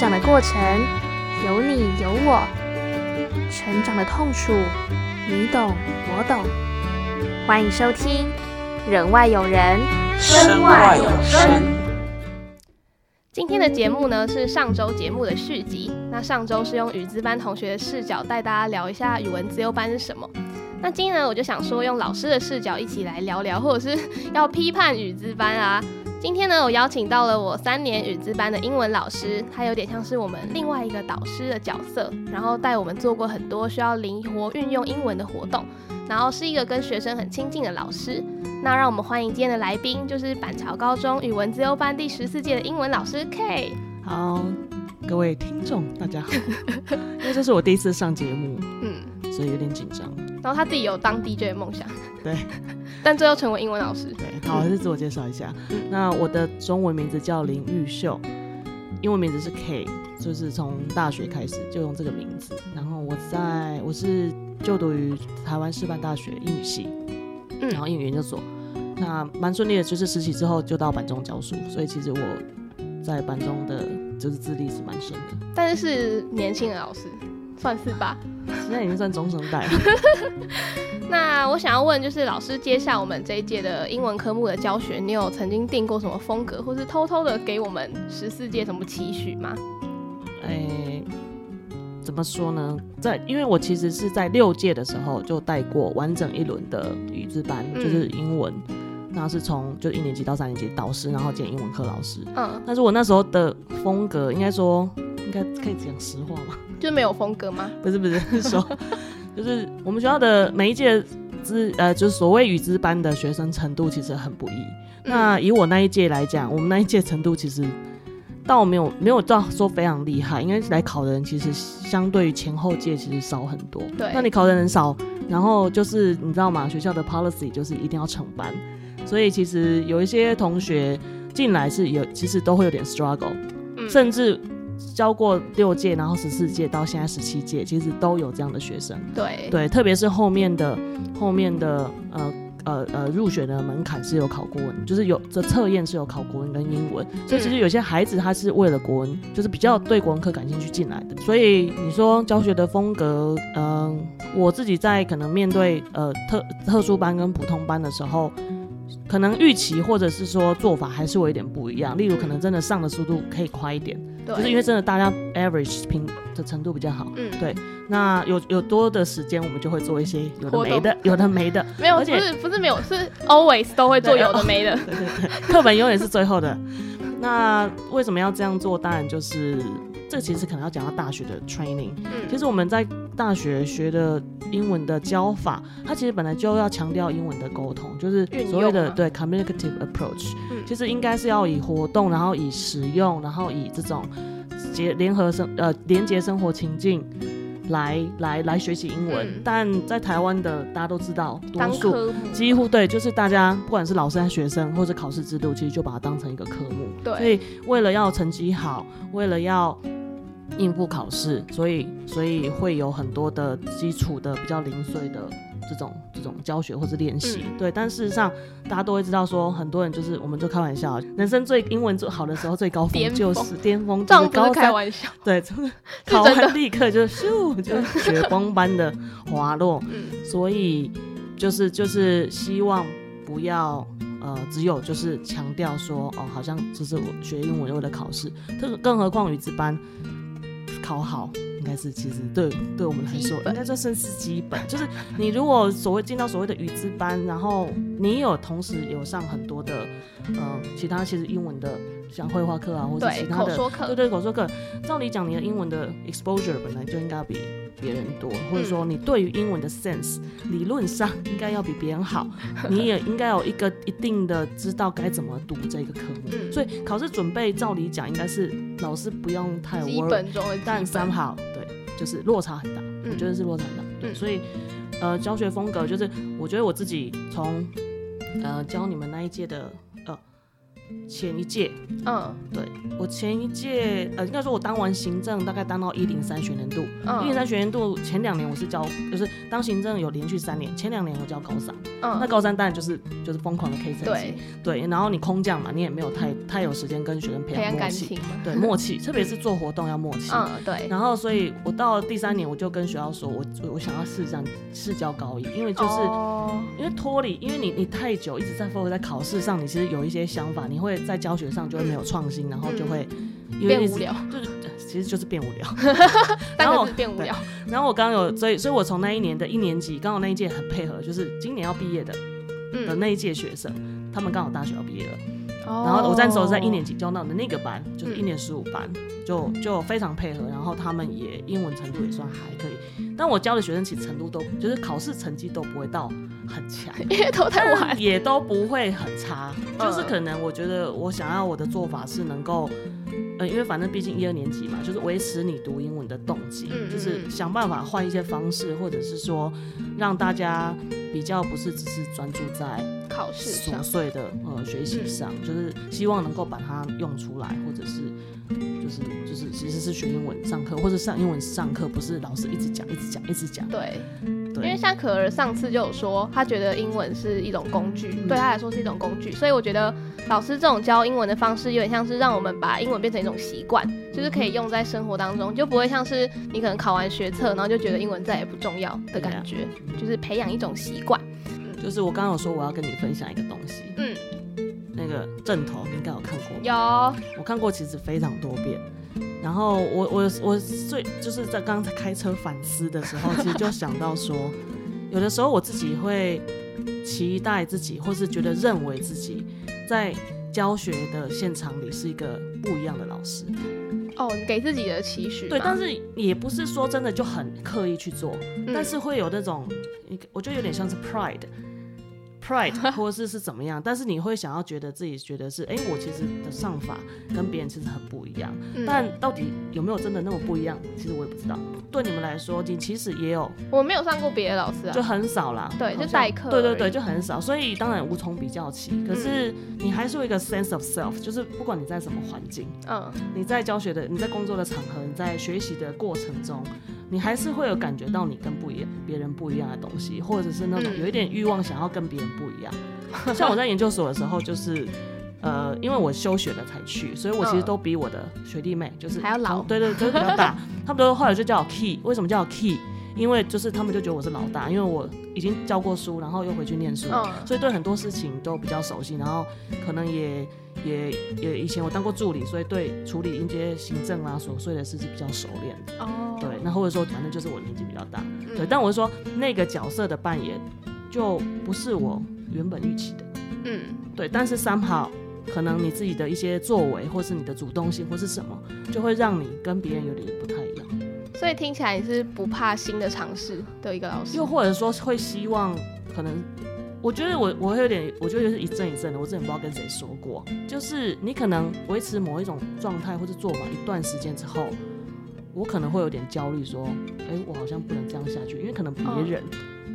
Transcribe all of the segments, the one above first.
长的过程有你有我，成长的痛楚你懂我懂。欢迎收听《人外有人，身外有生》。今天的节目呢是上周节目的续集。那上周是用语资班同学的视角带大家聊一下语文自由班是什么。那今天呢，我就想说用老师的视角一起来聊聊，或者是要批判语资班啊。今天呢，我邀请到了我三年语资班的英文老师，他有点像是我们另外一个导师的角色，然后带我们做过很多需要灵活运用英文的活动，然后是一个跟学生很亲近的老师。那让我们欢迎今天的来宾，就是板桥高中语文自由班第十四届的英文老师 K。好，各位听众大家好，因为这是我第一次上节目，嗯，所以有点紧张。然后他自己有当 DJ 的梦想，对，但最后成为英文老师。对，好，还是自我介绍一下。那我的中文名字叫林玉秀，英文名字是 K，就是从大学开始就用这个名字。然后我在我是就读于台湾师范大学英语系，嗯，然后英语研究所。那蛮顺利的，就是实习之后就到板中教书，所以其实我在板中的就是资历是蛮深的。但是是年轻的老师，算是吧。现在已经算中生代了。那我想要问，就是老师接下我们这一届的英文科目的教学，你有曾经定过什么风格，或是偷偷的给我们十四届什么期许吗？哎，怎么说呢？在因为我其实是在六届的时候就带过完整一轮的语字班，就是英文，那是从就一年级到三年级导师，然后兼英文课老师。嗯，但是我那时候的风格，应该说应该可以讲实话吗？就没有风格吗？不是不是，是说，就是我们学校的每一届资呃，就是所谓语资班的学生程度其实很不易。那以我那一届来讲，我们那一届程度其实倒没有没有到说非常厉害，因为来考的人其实相对于前后届其实少很多。对，那你考的人少，然后就是你知道吗？学校的 policy 就是一定要成班，所以其实有一些同学进来是有其实都会有点 struggle，甚至。教过六届，然后十四届到现在十七届，其实都有这样的学生。对对，特别是后面的后面的呃呃呃入学的门槛是有考国文，就是有这测验是有考国文跟英文，所以其实有些孩子他是为了国文，就是比较对国文课感兴趣进来的。所以你说教学的风格，嗯，我自己在可能面对呃特特殊班跟普通班的时候。可能预期或者是说做法还是有一点不一样，例如可能真的上的速度可以快一点，就是因为真的大家 average 平的程度比较好，嗯，对，那有有多的时间我们就会做一些有的没的，有的没的，没有，不是不是没有，是 always 都会做有的没的，对对对，课本永远是最后的。那为什么要这样做？当然就是。这其实可能要讲到大学的 training。嗯，其实我们在大学学的英文的教法，它其实本来就要强调英文的沟通，就是所谓的对 communicative approach。嗯，其实应该是要以活动，然后以使用，然后以这种结联合生呃连接生活情境来来来学习英文。但在台湾的大家都知道，多数几乎对，就是大家不管是老师还是学生，或者考试制度，其实就把它当成一个科目。对，所以为了要成绩好，为了要应付考试，所以所以会有很多的基础的比较零碎的这种这种教学或者练习，对。但事实上，大家都会知道说，很多人就是我们就开玩笑，人生最英文最好的时候最高峰就是巅峰，这样开玩笑，对，考完立刻就咻就雪崩般的滑落。所以就是就是希望不要呃只有就是强调说哦，好像就是我学英文为了考试，更更何况语字班。考好应该是其实对对我们来说，应该说算是基本。就是你如果所谓进到所谓的语资班，然后你有同时有上很多的呃其他其实英文的像绘画课啊，或者其他的对对口说课，照理讲你的英文的 exposure 本来就应该比别人多，或者说你对于英文的 sense 理论上应该要比别人好，你也应该有一个一定的知道该怎么读这个科目。所以考试准备照理讲应该是老师不用太 worry，但三好对，就是落差很大，我觉得是落差很大。对，所以呃教学风格就是我觉得我自己从呃教你们那一届的呃前一届，嗯。对我前一届，呃，应该说我当完行政大概当到一零三学年度，一零嗯三学年度前两年我是教，就是当行政有连续三年，前两年我教高三，嗯。那嗯，高三当然就是就是疯狂的 K 成绩对，，对，然后你空降嘛，你也没有太太有时间跟学生培培养养默契，感情，对默契，特别是做活动要默契。嗯对，然后，所以我到了第三年，我就跟学校说，我我我想要试这样试教高一，因为就是、哦。因为脱离，因为你你太久一直在 focus 在考试上，你其实有一些想法，你会在教学上就会没有创新，然后就会因为无聊，就是其实就是变无聊。然后变无聊，然后我刚刚有，所以所以我从那一年的一年级，刚好那一届很配合，就是今年要毕业的的嗯，那一届学生，他们刚好大学要毕业了。然然后我那时候在一年级教到的那个班，就是嗯。一年十五班，就就非常配合，然后他们也英文程度也算还可以。但我教的学生其实程度都就是考试成绩都不会到很强，因为投太晚，也都不会很差，嗯。就是可能我觉得我想要我的做法是能够。呃，因为反正毕竟一二年级嘛，就是维持你读英文的动机，嗯就是嗯想办法换一些方式，或者是说让大家比较不是只是专注在考试上琐，碎的呃学习上，就是希望能够把它用出来，或者是就是就是其实是学英文上课，或者上英文上课，不是老师一直讲一直讲一直讲。对，因为，像可儿上次就有说，他觉得英文是一种工具，嗯对他来说是一种工具，所以我觉得老师这种教英文的方式，有点像是让我们把英文变成一种习惯，就是可以用在生活当中，就不会像是你可能考完学测，然后就觉得英文再也不重要的感觉，就是培养一种习惯。就是我刚刚有说我要跟你分享一个东西，嗯，那个正头你应该有看过，有，我看过其实非常多遍。然后我我我最就是在刚刚在开车反思的时候，其实就想到说，有的时候我自己会期待自己，或是觉得认为自己在教学的现场里是一个不一样的老师。哦，你给自己的期许吗，对，但是也不是说真的就很刻意去做，嗯但是会有那种，我觉得有点像是 pride。Pride 或者是是怎么样，但是你会想要觉得自己觉得是，哎、我其实的上法跟别人其实很不一样，嗯但到底有没有真的那么不一样，其实我也不知道。对你们来说，你其实也有，我没有上过别的老师啊，就很少啦，对就代课对对对，就很少，所以当然无从比较起。可是你还是有一个 sense of self，就是不管你在什么环境，嗯你在教学的、你在工作的场合、你在学习的过程中，你还是会有感觉到你跟不一样、别人不一样的东西，或者是那种嗯有一点欲望想要跟别人不一样。像我在研究所的时候，就是呃，因为我休学了才去，所以我其实嗯都比我的学弟妹就是还要老从对对，就是比较大。他们都后来就叫我 key，为什么叫我 key？因为就是他们就觉得我是老大，因为我已经教过书，然后又回去念书，嗯所以对很多事情都比较熟悉，然后可能也也也以前我当过助理，所以对处理一些行政啊琐碎的事是比较熟练的。哦，对，那或者说反正就是我年纪比较大，嗯对，但我是说那个角色的扮演就不是我原本预期的，嗯对，但是 somehow 可能你自己的一些作为，或是你的主动性，或是什么，就会让你跟别人有点不太。所以听起来你是不怕新的尝试的一个老师，又或者说会希望可能，我觉得我我会有点，我觉得是一阵一阵的。我之前不知道跟谁说过，就是你可能维持某一种状态或者做法一段时间之后，我可能会有点焦虑，说，哎、我好像不能这样下去，因为可能别人、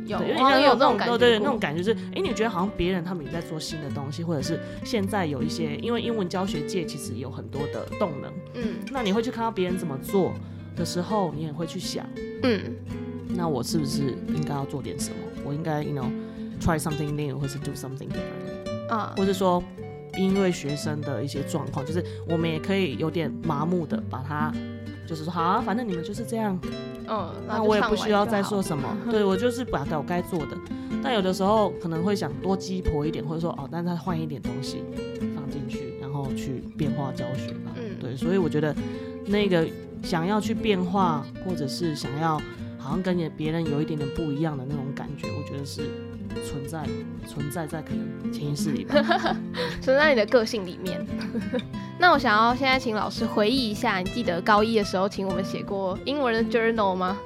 有对有点我好像有那种这种感觉，对对，那种感觉就是，哎、你觉得好像别人他们也在做新的东西，或者是现在有一些，因为英文教学界其实有很多的动能，嗯那你会去看到别人怎么做的时候，你也会去想。嗯那我是不是应该要做点什么？我应该，you know, try something new，或是 do something different，啊或是说，因为学生的一些状况，就是我们也可以有点麻木的把它，就是说，好啊，反正你们就是这样，嗯，那我也不需要再说说什么，对我就是把我该做的。但有的时候可能会想多鸡婆一点，或者说哦，但是他换一点东西放进去，然后去变化教学吧。嗯对，所以我觉得那个想要去变化，或者是想要好像跟别人有一点点不一样的那种感觉，我觉得是存在存在在可能潜意识里吧。存在你的个性里面。那我想要现在请老师回忆一下，你记得高一的时候请我们写过英文的 journal 吗？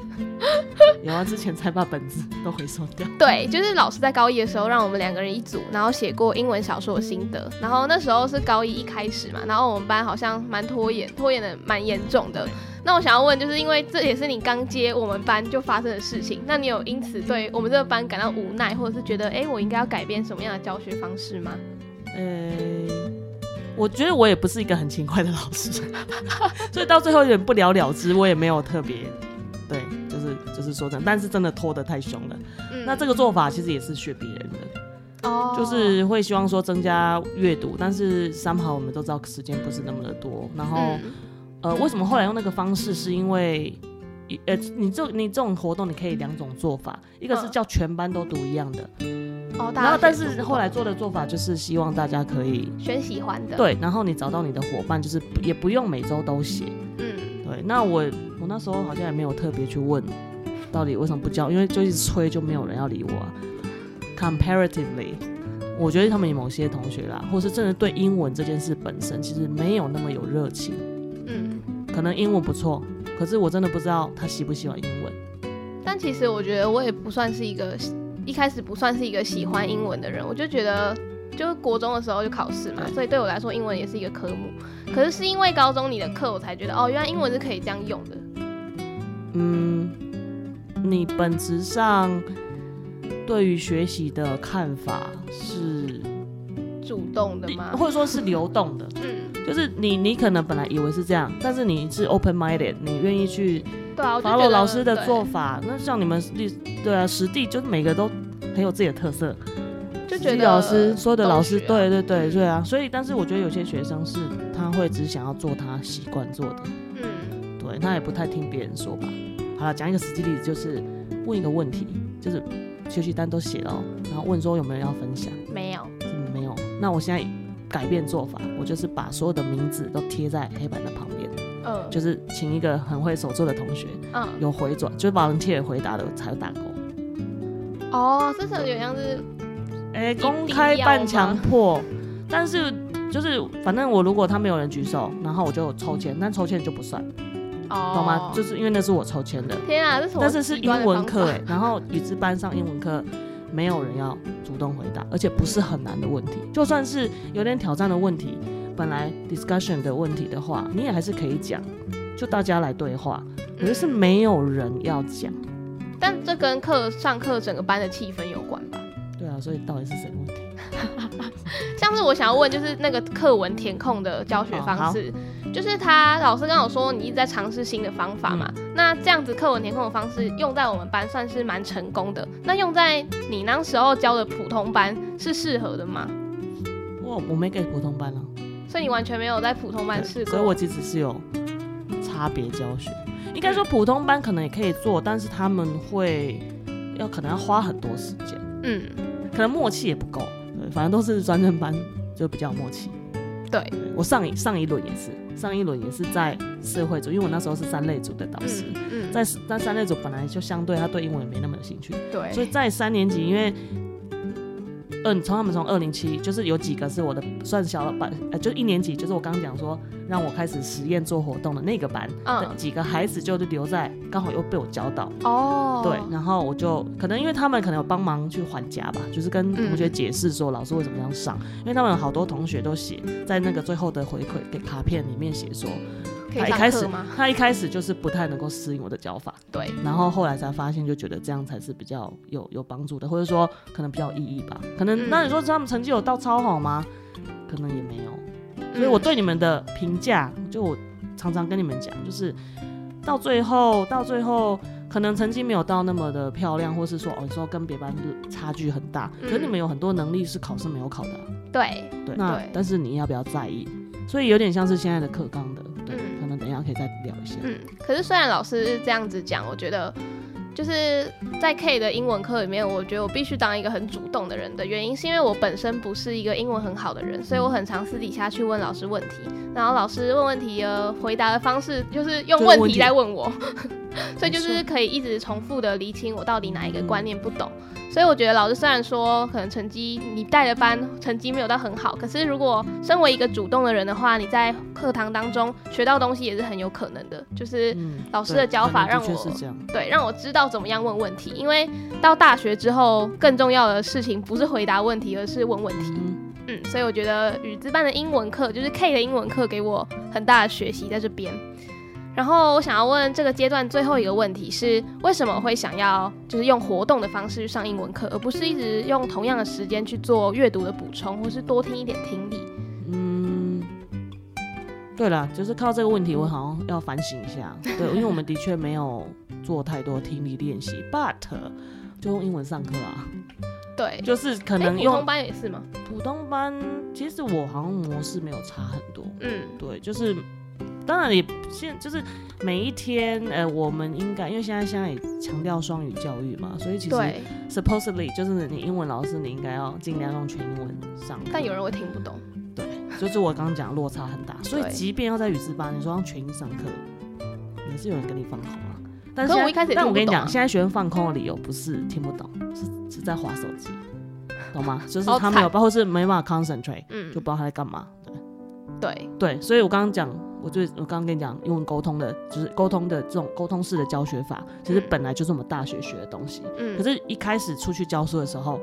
有啊，之前才把本子都回收掉。对，就是老师在高一的时候让我们两个人一组，然后写过英文小说的心得。然后那时候是高一一开始嘛，然后我们班好像蛮拖延，拖延的蛮严重的。那我想要问，就是因为这也是你刚接我们班就发生的事情，那你有因此对我们这个班感到无奈，或者是觉得，哎、我应该要改变什么样的教学方式吗？呃，我觉得我也不是一个很勤快的老师，所以到最后有点不了了之，我也没有特别，对，就是就是说真，但是真的拖得太凶了。那这个做法其实也是学别人的，哦，就是会希望说增加阅读，但是三好我们都知道时间不是那么的多，然后、嗯呃，为什么后来用那个方式？是因为呃，你这你这种活动你可以两种做法，一个是嗯叫全班都读一样的，哦，然后但是后来做的做法就是希望大家可以选喜欢的，，对，然后你找到你的伙伴，就是也不用每周都写。嗯，对，那我我那时候好像也没有特别去问，到底为什么不教，因为就一直催，就没有人要理我啊。Comparatively，我觉得他们有某些同学啦，或是真的对英文这件事本身，其实没有那么有热情。嗯，可能英文不错，可是我真的不知道他喜不喜欢英文。但其实我觉得我也不算是一个一开始不算是一个喜欢英文的人，我就觉得就是国中的时候就考试嘛，所以对我来说英文也是一个科目。可是是因为高中你的课，我才觉得哦，原来英文是可以这样用的。嗯，你本质上对于学习的看法是，主动的吗？或者说是流动的。嗯，就是你，你可能本来以为是这样，但是你是 open minded，你愿意去对啊，我就觉 follow 得老师的对做法。那像你们历，对啊，实地就是每个都很有自己的特色。实地就觉得老师，所有的老师，都学啊对对对对啊。所以，但是我觉得有些学生是他会只想要做他习惯做的，嗯对他也不太听别人说吧。好了，讲一个实际例子，就是问一个问题，就是学习单都写了哦，然后问说有没有人要分享。没有，嗯，没有。那我现在改变做法，我就是把所有的名字都贴在黑板的旁边，嗯，就是请一个很会手作的同学嗯，有回转，就是把人贴回答的才有打勾。哦，这是有点像是哎、定公开要半强迫，但是就是反正我如果他没有人举手，然后我就抽签，但抽签就不算，哦，懂吗？就是因为那是我抽签的，天啊，这是但是是英文课哎、然后语字班上英文课。没有人要主动回答，而且不是很难的问题。就算是有点挑战的问题，本来 discussion 的问题的话，你也还是可以讲，就大家来对话。可是没有人要讲，但这跟课上课整个班的气氛有关吧？对啊，所以到底是谁的问题？像是我想要问，就是那个课文填空的教学方式，就是他老师刚有说你一直在尝试新的方法嘛，嗯那这样子课文填空的方式用在我们班算是蛮成功的。那用在你那时候教的普通班是适合的吗？我我没给普通班啊，所以你完全没有在普通班试过，所以我其实是有差别教学。应该说普通班可能也可以做，但是他们会要可能要花很多时间，嗯，可能默契也不够。对，反正都是专任班就比较默契。对，对我上一上一轮也是，上一轮也是在社会组，因为我那时候是三类组的导师，嗯嗯，在在三类组本来就相对他对英文也没那么有兴趣，对，所以在三年级，因为嗯，从他们从二零七，就是有几个是我的算小老板，呃，就一年级，就是我刚刚讲说让我开始实验做活动的那个班，嗯。的几个孩子就是留在，刚好又被我教到，哦，对，然后我就可能因为他们可能有帮忙去还价吧，就是跟同学解释说老师为什么这样上，因为他们有好多同学都写在那个最后的回馈给卡片里面写说，可以上他一开始吗？他一开始就是不太能够适应我的教法，对，然后后来才发现，就觉得这样才是比较有有帮助的，或者说可能比较有意义吧。可能、嗯那你说他们成绩有到超好吗？可能也没有。所以我对你们的评价，就我常常跟你们讲，就是到最后，到最后可能成绩没有到那么的漂亮，或是说哦，你说跟别班差距很大，可是你们有很多能力是考试没有考的啊、对，对，那对但是你要不要在意？所以有点像是现在的课纲的，下可以再聊一下。嗯，可是虽然老师这样子讲，我觉得就是在 K 的英文课里面，我觉得我必须当一个很主动的人的原因，是因为我本身不是一个英文很好的人，所以我很常私底下去问老师问题，然后老师问问题的回答的方式就是用问题就是问题在问我，所以就是可以一直重复的厘清我到底哪一个观念不懂。所以我觉得老师虽然说可能成绩你带的班成绩没有到很好，可是如果身为一个主动的人的话，你在课堂当中学到东西也是很有可能的。就是嗯，老师的教法让我。对让我知道怎么样问问题，因为到大学之后更重要的事情不是回答问题，而是问问题。嗯，嗯，所以我觉得语资班的英文课就是 K 的英文课给我很大的学习在这边。然后我想要问这个阶段最后一个问题是，为什么会想要就是用活动的方式去上英文课，而不是一直用同样的时间去做阅读的补充，或是多听一点听力？嗯，对了，就是靠这个问题，我好像要反省一下。对，因为我们的确没有做太多听力练习，but 就用英文上课啊。对，就是可能用普通班也是吗？普通班其实我好像模式没有差很多。嗯，对，就是当然也现就是每一天，呃，我们应该因为现在现在也强调双语教育嘛，所以其实 supposedly 就是你英文老师你应该要尽量用全英文上。但有人会听不懂。对，就是我刚刚讲落差很大，所以即便要在语字班，你说用全英上课，也是有人跟你放空啊。但是我一开始，但我跟你讲，现在学生放空的理由不是听不懂，是是在划手机，懂吗？就是他没有，包括是没办法 concentrate，嗯，就不知道他在干嘛。对对对，所以我刚刚讲，我最我刚刚跟你讲，英文沟通的，就是沟通的这种沟通式的教学法，其实本来就是我们大学学的东西。嗯。可是，一开始出去教书的时候，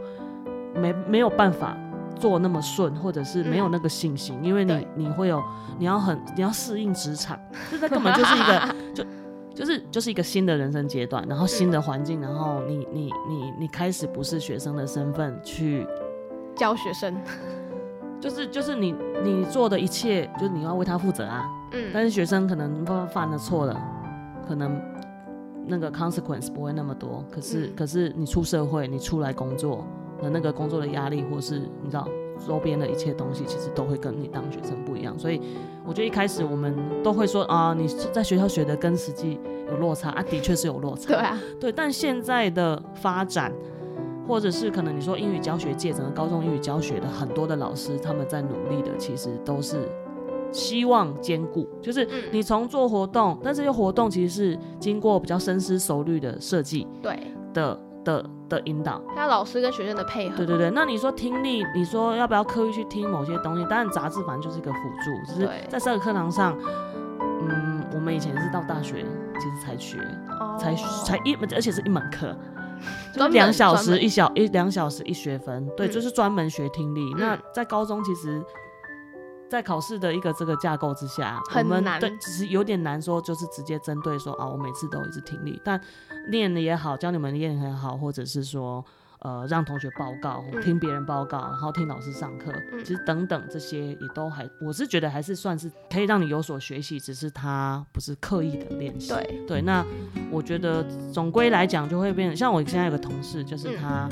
没没有办法做那么顺，或者是没有那个信心，因为你你会有，你要很你要适应职场，这根本就是一个就。就是就是一个新的人生阶段，然后新的环境，然后你你你你开始不是学生的身份去教学生，就是就是你你做的一切，就是你要为他负责啊。嗯。但是学生可能犯了错了，可能那个 consequence 不会那么多，可是可是你出社会，你出来工作的那个工作的压力，或是你知道。周边的一切东西其实都会跟你当学生不一样，所以我觉得一开始我们都会说啊，你在学校学的跟实际有落差啊，的确是有落差。对啊，对。但现在的发展，或者是可能你说英语教学界整个高中英语教学的很多的老师，他们在努力的，其实都是希望兼顾，就是你从做活动，但这些活动其实是经过比较深思熟虑的设计，对的。的的引导，还有老师跟学生的配合。对对对，那你说听力，你说要不要刻意去听某些东西？当然杂志反正就是一个辅助，只是在这个课堂上，嗯，我们以前是到大学其实才学，才才一而且是一门课，就两小时一小一两小时一学分，对，就是专门学听力。那在高中其实。在考试的一个这个架构之下，很难，对，只是有点难说，就是直接针对说啊，我每次都一直听力，但练的也好，教你们练很好，或者是说呃让同学报告，听别人报告，然后听老师上课，其实等等这些也都还，我是觉得还是算是可以让你有所学习，只是他不是刻意的练习。对。对，那我觉得总归来讲就会变，像我现在有个同事，就是他。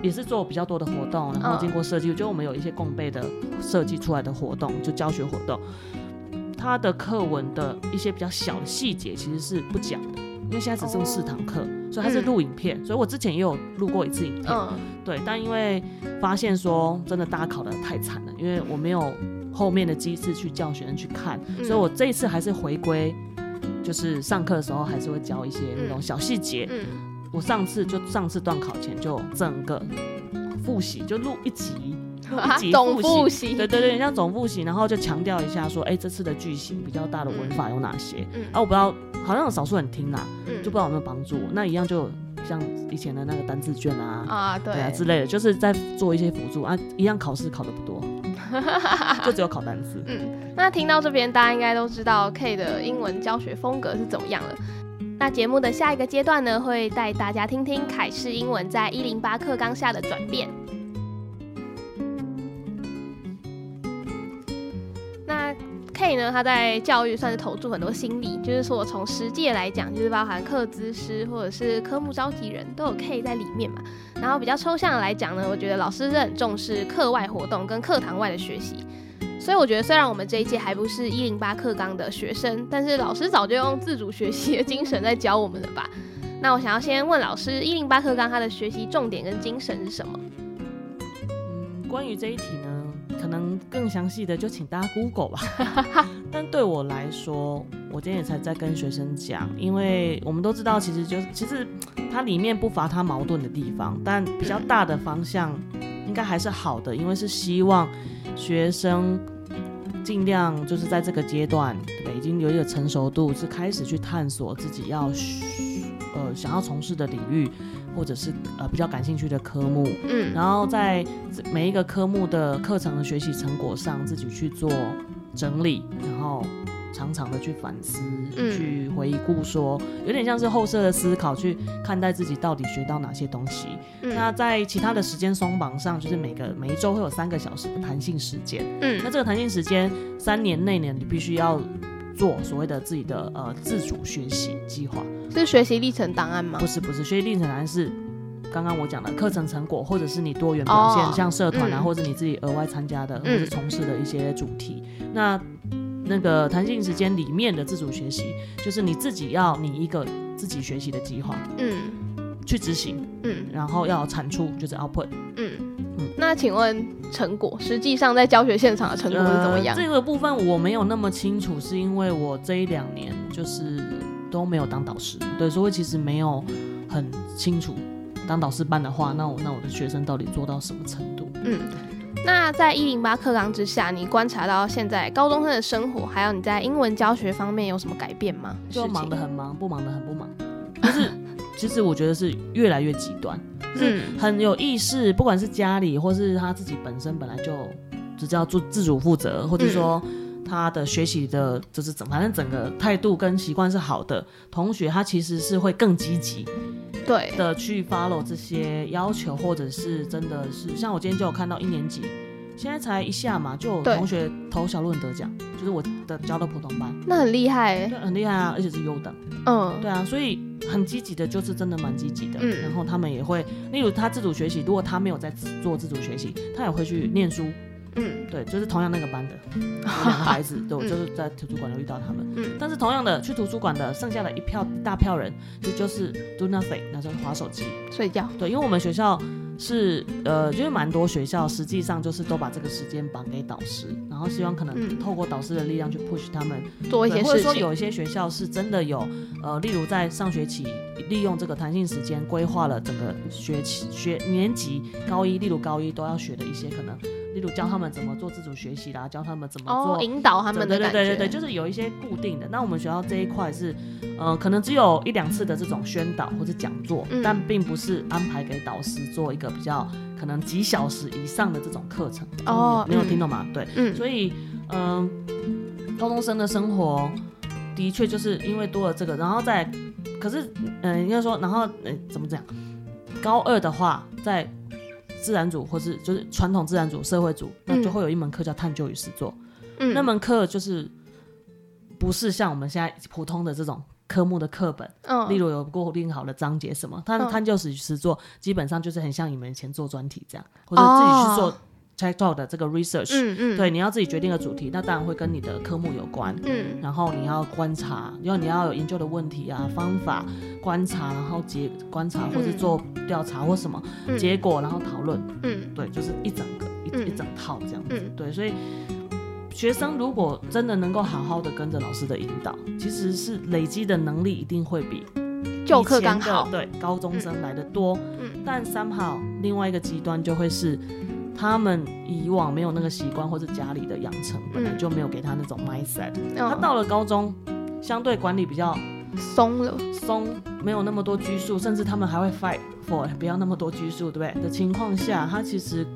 也是做比较多的活动，然后经过设计，我觉得我们有一些共备的设计出来的活动，就教学活动，他的课文的一些比较小的细节其实是不讲的，因为现在只剩四堂课，所以他是录影片，所以我之前也有录过一次影片，对，但因为发现说真的大家考的太惨了，因为我没有后面的机制去教学生去看，所以我这一次还是回归，就是上课的时候还是会教一些那种小细节。我上次就上次段考前就整个复习，就录一集，录一集复习，对对对，像总复习，然后就强调一下说，哎，这次的句型比较大的文法有哪些？啊，我不知道，好像有少数人听啦，就不知道有没有帮助。那一样就像以前的那个单字卷啊，啊对啊之类的，就是在做一些辅助啊，一样考试考的不多，就只有考单词。嗯，那听到这边，大家应该都知道 K 的英文教学风格是怎么样了。那节目的下一个阶段呢，会带大家听听凯式英文在一零八课纲下的转变。K 呢，他在教育算是投注很多心力，就是说从实际来讲，就是包含课资师或者是科目召集人都有 K 在里面嘛。然后比较抽象的来讲呢，我觉得老师是很重视课外活动跟课堂外的学习。所以我觉得，虽然我们这一届还不是一零八课纲的学生，但是老师早就用自主学习的精神在教我们了吧？那我想要先问老师，一零八课纲它的学习重点跟精神是什么？嗯，关于这一题呢，可能更详细的就请大家 Google 吧。但对我来说，我今天也才在跟学生讲，因为我们都知道，其实就是其实它里面不乏它矛盾的地方，但比较大的方向应该还是好的，因为是希望学生。尽量就是在这个阶段，对对？已经有一个成熟度，是开始去探索自己要呃想要从事的领域，或者是呃比较感兴趣的科目。嗯，然后在每一个科目的课程的学习成果上，自己去做整理，然后常常的去反思，嗯去回顾说，有点像是后设的思考，去看待自己到底学到哪些东西。嗯那在其他的时间松绑上，就是每个每一周会有三个小时的弹性时间。嗯那嗯这个弹性时间，三年内呢，你必须要做所谓的自己的呃自主学习计划。是学习历程档案吗不？是不是，学习历程档案是刚刚我讲的课程成果，或者是你多元表现，哦像社团啊，嗯或者你自己额外参加的，或嗯者是从事的一些主题。那那个弹性时间里面的自主学习，就是你自己要拟一个自己学习的计划嗯去执行，嗯然后要产出，就是 output。嗯。那请问成果，实际上在教学现场的成果是怎么样？呃这个部分我没有那么清楚，是因为我这一两年就是都没有当导师，对，所以其实没有很清楚。当导师办的话，那我那我的学生到底做到什么程度？嗯，那在一零八课纲之下，你观察到现在高中生的生活，还有你在英文教学方面有什么改变吗？就忙得很忙，不忙得很不忙。就是其实我觉得是越来越极端，就是嗯很有意识，不管是家里或是他自己本身本来就只叫做自主负责，或者说他的学习的，就是整反正整个态度跟习惯是好的，同学他其实是会更积极对，的去 follow 这些要求，或者是真的是像我今天就有看到一年级。现在才一下嘛，就有对同学投小论得奖，就是我的教的普通班，那很厉害欸对，很厉害啊，而且是优等。嗯，对啊，所以很积极的，就是真的蛮积极的。嗯然后他们也会，例如他自主学习，如果他没有在自做自主学习，他也会去念书。嗯对，就是同样那个班的有 两个孩子，对我就是在图书馆有遇到他们。嗯但是同样的，去图书馆的剩下的一票一大票人，就就是 do nothing，那就是划手机。睡觉，对，因为我们学校是呃，就是蛮多学校实际上就是都把这个时间绑给导师，然后希望可能嗯透过导师的力量去 push 他们做一些对或者，说有一些学校是真的有，呃，例如在上学期利用这个弹性时间规划了整个学期学年级高一，例如高一都要学的一些可能，例如教他们怎么做自主学习啦，教他们怎么做。哦，引导他们的对对，对对对，就是有一些固定的。那我们学校这一块是，呃，可能只有一两次的这种宣导或者讲座，嗯但并不是安排给导师做一个比较可能几小时以上的这种课程。哦没有听懂吗？对，嗯，所以，嗯、高中生的生活的确就是因为多了这个，然后再，可是，嗯、应该说，然后，呃，怎么讲？高二的话，在自然组或是就是传统自然组、社会组，那就嗯会有一门课叫探究与实作。嗯那门课就是不是像我们现在普通的这种科目的课本，嗯例如有固定好的章节什么，它的嗯探究与实作基本上就是很像你们以前做专题这样，或者自己去做哦 check out 的这个 research。嗯嗯，对，你要自己决定的主题，那当然会跟你的科目有关。嗯然后你要观察，因为你要有研究的问题啊、方法、观察，然后结观察或是嗯做调查或什么、嗯结果，然后讨论。嗯对，就是一整个一、嗯一整套这样子。嗯对，所以学生如果真的能够好好的跟着老师的引导，其实是累积的能力一定会比就课刚好，对高中生来的多。嗯但三号另外一个极端就会是，他们以往没有那个习惯，或者家里的养成本来嗯就没有给他那种 mindset，、他嗯到了高中，相对管理比较松了，松，没有那么多拘束，甚至他们还会 fight for 不要那么多拘束，对不对？的情况下，他其实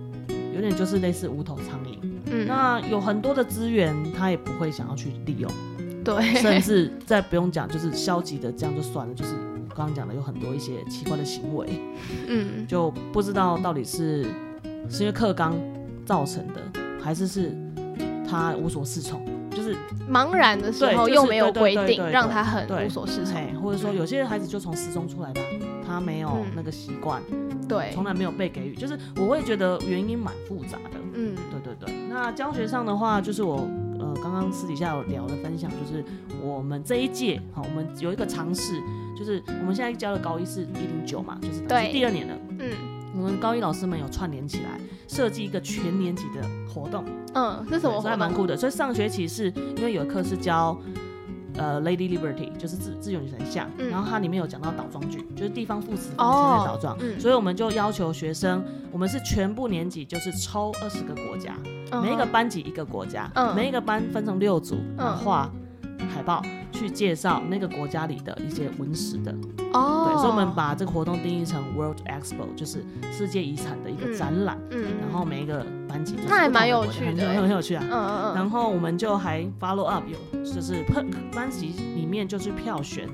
有点就是类似无头苍蝇。嗯，那有很多的资源，他也不会想要去利用，对，甚至再不用讲，就是消极的这样就算了，就是我刚刚讲的有很多一些奇怪的行为。嗯。就不知道到底是是因为课纲造成的，还是是他无所适从，就是茫然的时候又没有规定，让他很对无所适从，或者说有些孩子就从失踪出来的啊、他没有嗯。那个习惯，对。从，来没有被给予，就是我会觉得原因蛮复杂的。嗯。对对对，那教学上的话，就是我呃刚刚私底下有聊的分享，就是我们这一届好，我们有一个尝试，就是我们现在教的高一是一零九嘛，就是第二年了。嗯我们高一老师们有串联起来，设计一个全年级的活动，嗯，这是什么对所以活动？还蛮酷的。所以上学期是因为有课是教呃 Lady Liberty，就是自自由女神像，嗯。然后它里面有讲到倒装句，就是地方副词方前的倒装，嗯。所以我们就要求学生，我们是全部年级就是抽二十个国家，嗯每一个班级一个国家，嗯。每一个班分成六组，然后画海报去介绍那个国家里的一些文史的。哦，对，所以我们把这个活动定义成 World Expo，就是世界遗产的一个展览。嗯，然后每一个班级，那还蛮有趣的，很很有趣啊。嗯嗯嗯。然后我们就还 follow up，有就是班级里面就是票选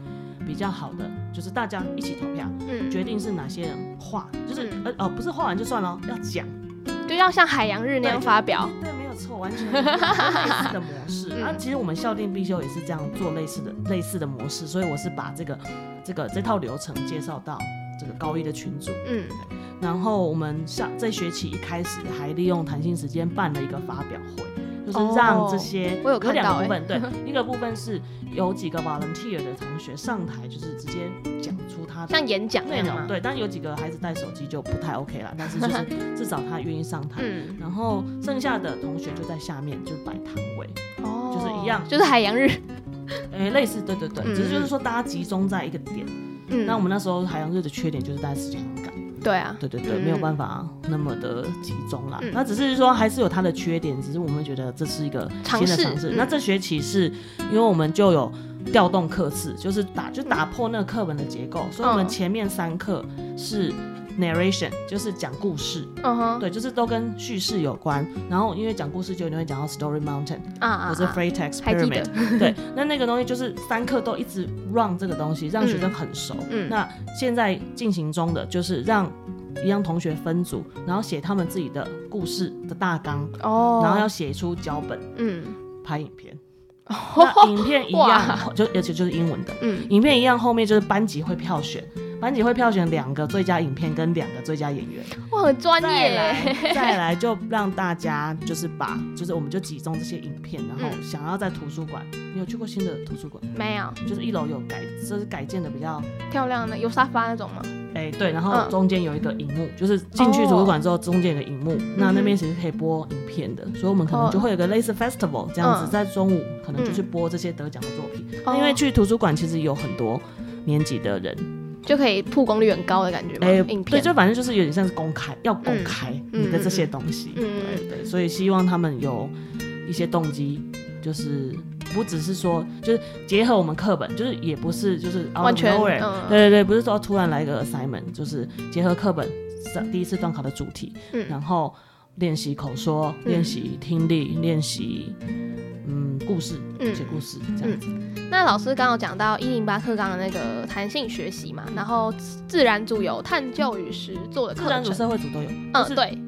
比较好的，就是大家一起投票，嗯，决定是哪些人画，就是呃哦不是画完就算了，要讲，就要像海洋日那样发表。有错，完全类似的模式。那 其实我们校定必修也是这样做类似的类似的模式，所以我是把这个这个这套流程介绍到这个高一的群组，嗯。然后我们下这学期一开始还利用弹性时间办了一个发表会，就是让这些有两个部分，对，一个部分是有几个 volunteer 的同学上台，就是直接讲出他的像演讲内容，对，但有几个孩子带手机就不太 OK 了，但是就是 至少他愿意上台，然后剩下的同学就在下面就摆摊位，哦，就是一样，就是海洋日，哎，类似，对对对，只是就是说大家集中在一个点，嗯，那我们那时候海洋日的缺点就是大家时间。对啊，对对对，没有办法那么的集中啦。那只是说还是有它的缺点，只是我们觉得这是一个新的尝试。那这学期是因为我们就有调动课次，就是打就打破那个课本的结构，所以我们前面三课是 narration，就是讲故事。嗯哼，对，就是都跟叙事有关。然后因为讲故事就一定会讲到 story mountain 啊啊，或者 free text pyramid。对，那那个东西就是三课都一直 run 这个东西，让学生很熟。嗯，那现在进行中的就是让一样同学分组，然后写他们自己的故事的大纲。哦，然后要写出脚本。嗯，拍影片。那影片一样，就而且就是英文的。嗯，影片一样，后面就是班级会票选。班级会票选两个最佳影片跟两个最佳演员，哇，很专业。再来就让大家就是把，就是我们就集中这些影片，然后想要在图书馆，你有去过新的图书馆？没有，就是一楼有改，就是改建的比较漂亮的，有沙发那种吗？哎，对，然后中间有一个荧幕，就是进去图书馆之后中间有个荧幕，那那边其实可以播影片的，所以我们可能就会有个类似 festival 这样子，在中午可能就去播这些得奖的作品。因为去图书馆其实有很多年级的人。就可以曝光率很高的感觉，哎，对，就反正就是有点像是公开，要公开你的这些东西，对对，所以希望他们有一些动机，就是不只是说，就是结合我们课本，就是也不是就是完全，对对对，不是说突然来个 assignment，就是结合课本第一次段考的主题，然后练习口说，练习听力，练习。嗯，故事，嗯写故事这样子。那老师刚刚讲到一零八课纲的那个弹性学习嘛，然后自然组有探究与实做的课程，自然组、社会组都有。嗯，对，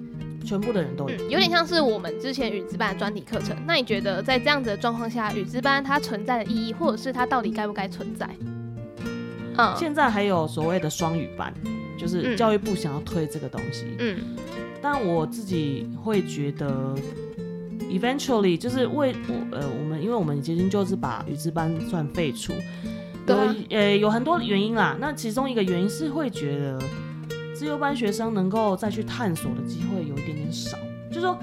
全部的人都有。有点像是我们之前语资班的专题课程。那你觉得在这样子的状况下，语资班它存在的意义，或者是它到底该不该存在？嗯，现在还有所谓的双语班，就是教育部想要推这个东西。嗯，但我自己会觉得。Eventually，就是为我呃，我们因为我们已经就是把语资班算废除，有呃有很多原因啦。那其中一个原因是会觉得自由班学生能够再去探索的机会有一点点少，就是说。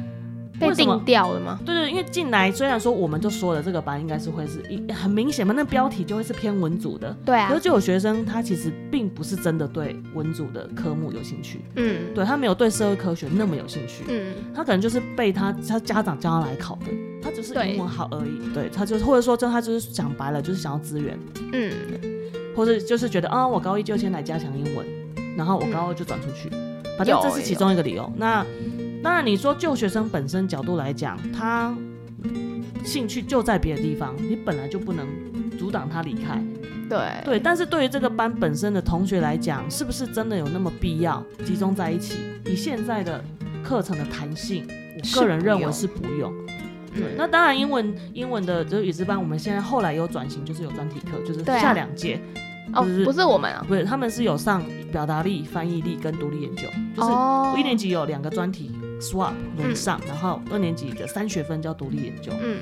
被定掉了吗？对对，因为进来虽然说我们就说了这个班应该是会是一很明显嘛，那标题就会是偏文组的。对啊。可是就有学生他其实并不是真的对文组的科目有兴趣。嗯。对他没有对社会科学那么有兴趣。嗯。他可能就是被他他家长叫他来考的，他只是英文好而已。对他就是或者说真他就是讲白了就是想要资源。嗯。或者就是觉得啊，我高一就先来加强英文，然后我高二就转出去，反正这是其中一个理由。那。当然，你说就学生本身角度来讲，他兴趣就在别的地方，你本来就不能阻挡他离开。对对，但是对于这个班本身的同学来讲，是不是真的有那么必要集中在一起？以现在的课程的弹性，我个人认为是不用。对，那当然，英文英文的就是语资班，我们现在后来有转型，就是有专题课，就是下两届。哦，不是我们啊，不是，他们是有上表达力、翻译力跟独立研究，就是一年级有两个专题。Swap 轮上，然后二年级的三学分叫独立研究。嗯，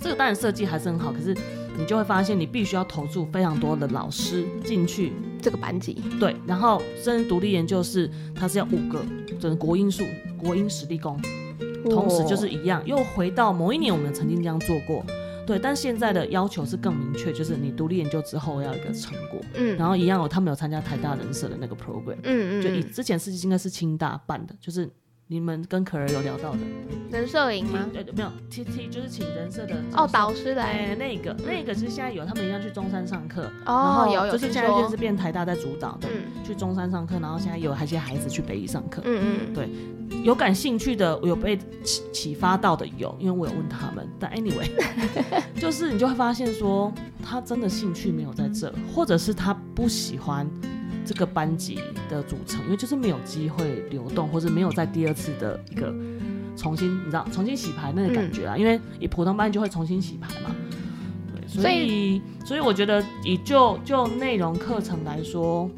这个当然设计还是很好，可是你就会发现你必须要投注非常多的老师进去这个班级。对，然后甚至独立研究是它是要五个，就是国英数、国英实力工，同时就是一样，又回到某一年我们曾经这样做过。对，但现在的要求是更明确，就是你独立研究之后要一个成果。嗯，然后一样有他们有参加台大人社的那个 program。嗯嗯，就以之前是应该是清大办的，就是。你们跟可儿有聊到的？人摄影吗？呃，没有，T T 就是请人设的哦，导师来，哎，那个那个其实现在有，他们一样去中山上课，哦，有有，就是现在就是变台大在主导的，嗯，去中山上课，然后现在有还些孩子去北医上课，嗯嗯，对，有感兴趣的，有被启启发到的有，因为我有问他们，但 anyway，就是你就会发现说，他真的兴趣没有在这，或者是他不喜欢。这个班级的组成，因为就是没有机会流动，或者没有在第二次的一个重新，你知道重新洗牌那个感觉啊。因为以普通班就会重新洗牌嘛，对，所以所以我觉得以就就内容课程来说，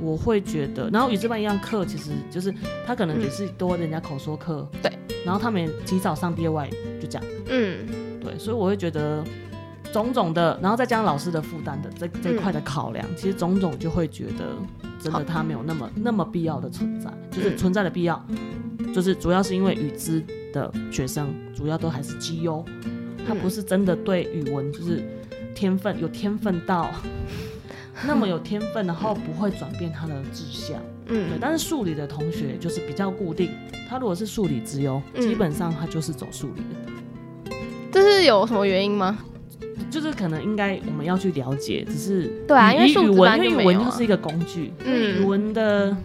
我会觉得，然后与这班一样课，其实就是他可能也是多人家口说课，对，然后他们提早上第二外就讲，嗯，对，所以我会觉得。种种的，然后再加上老师的负担的这这块的考量，其实种种就会觉得，真的他没有那么那么必要的存在，就是存在的必要，就是主要是因为语资的学生主要都还是绩优，他不是真的对语文就是天分有天分到 那么有天分，然后不会转变他的志向，嗯，对。但是数理的同学就是比较固定，他如果是数理之优，基本上他就是走数理的，这是有什么原因吗？就是可能应该我们要去了解，只是对啊，因为语文，因为语文就是一个工具，嗯，语文的，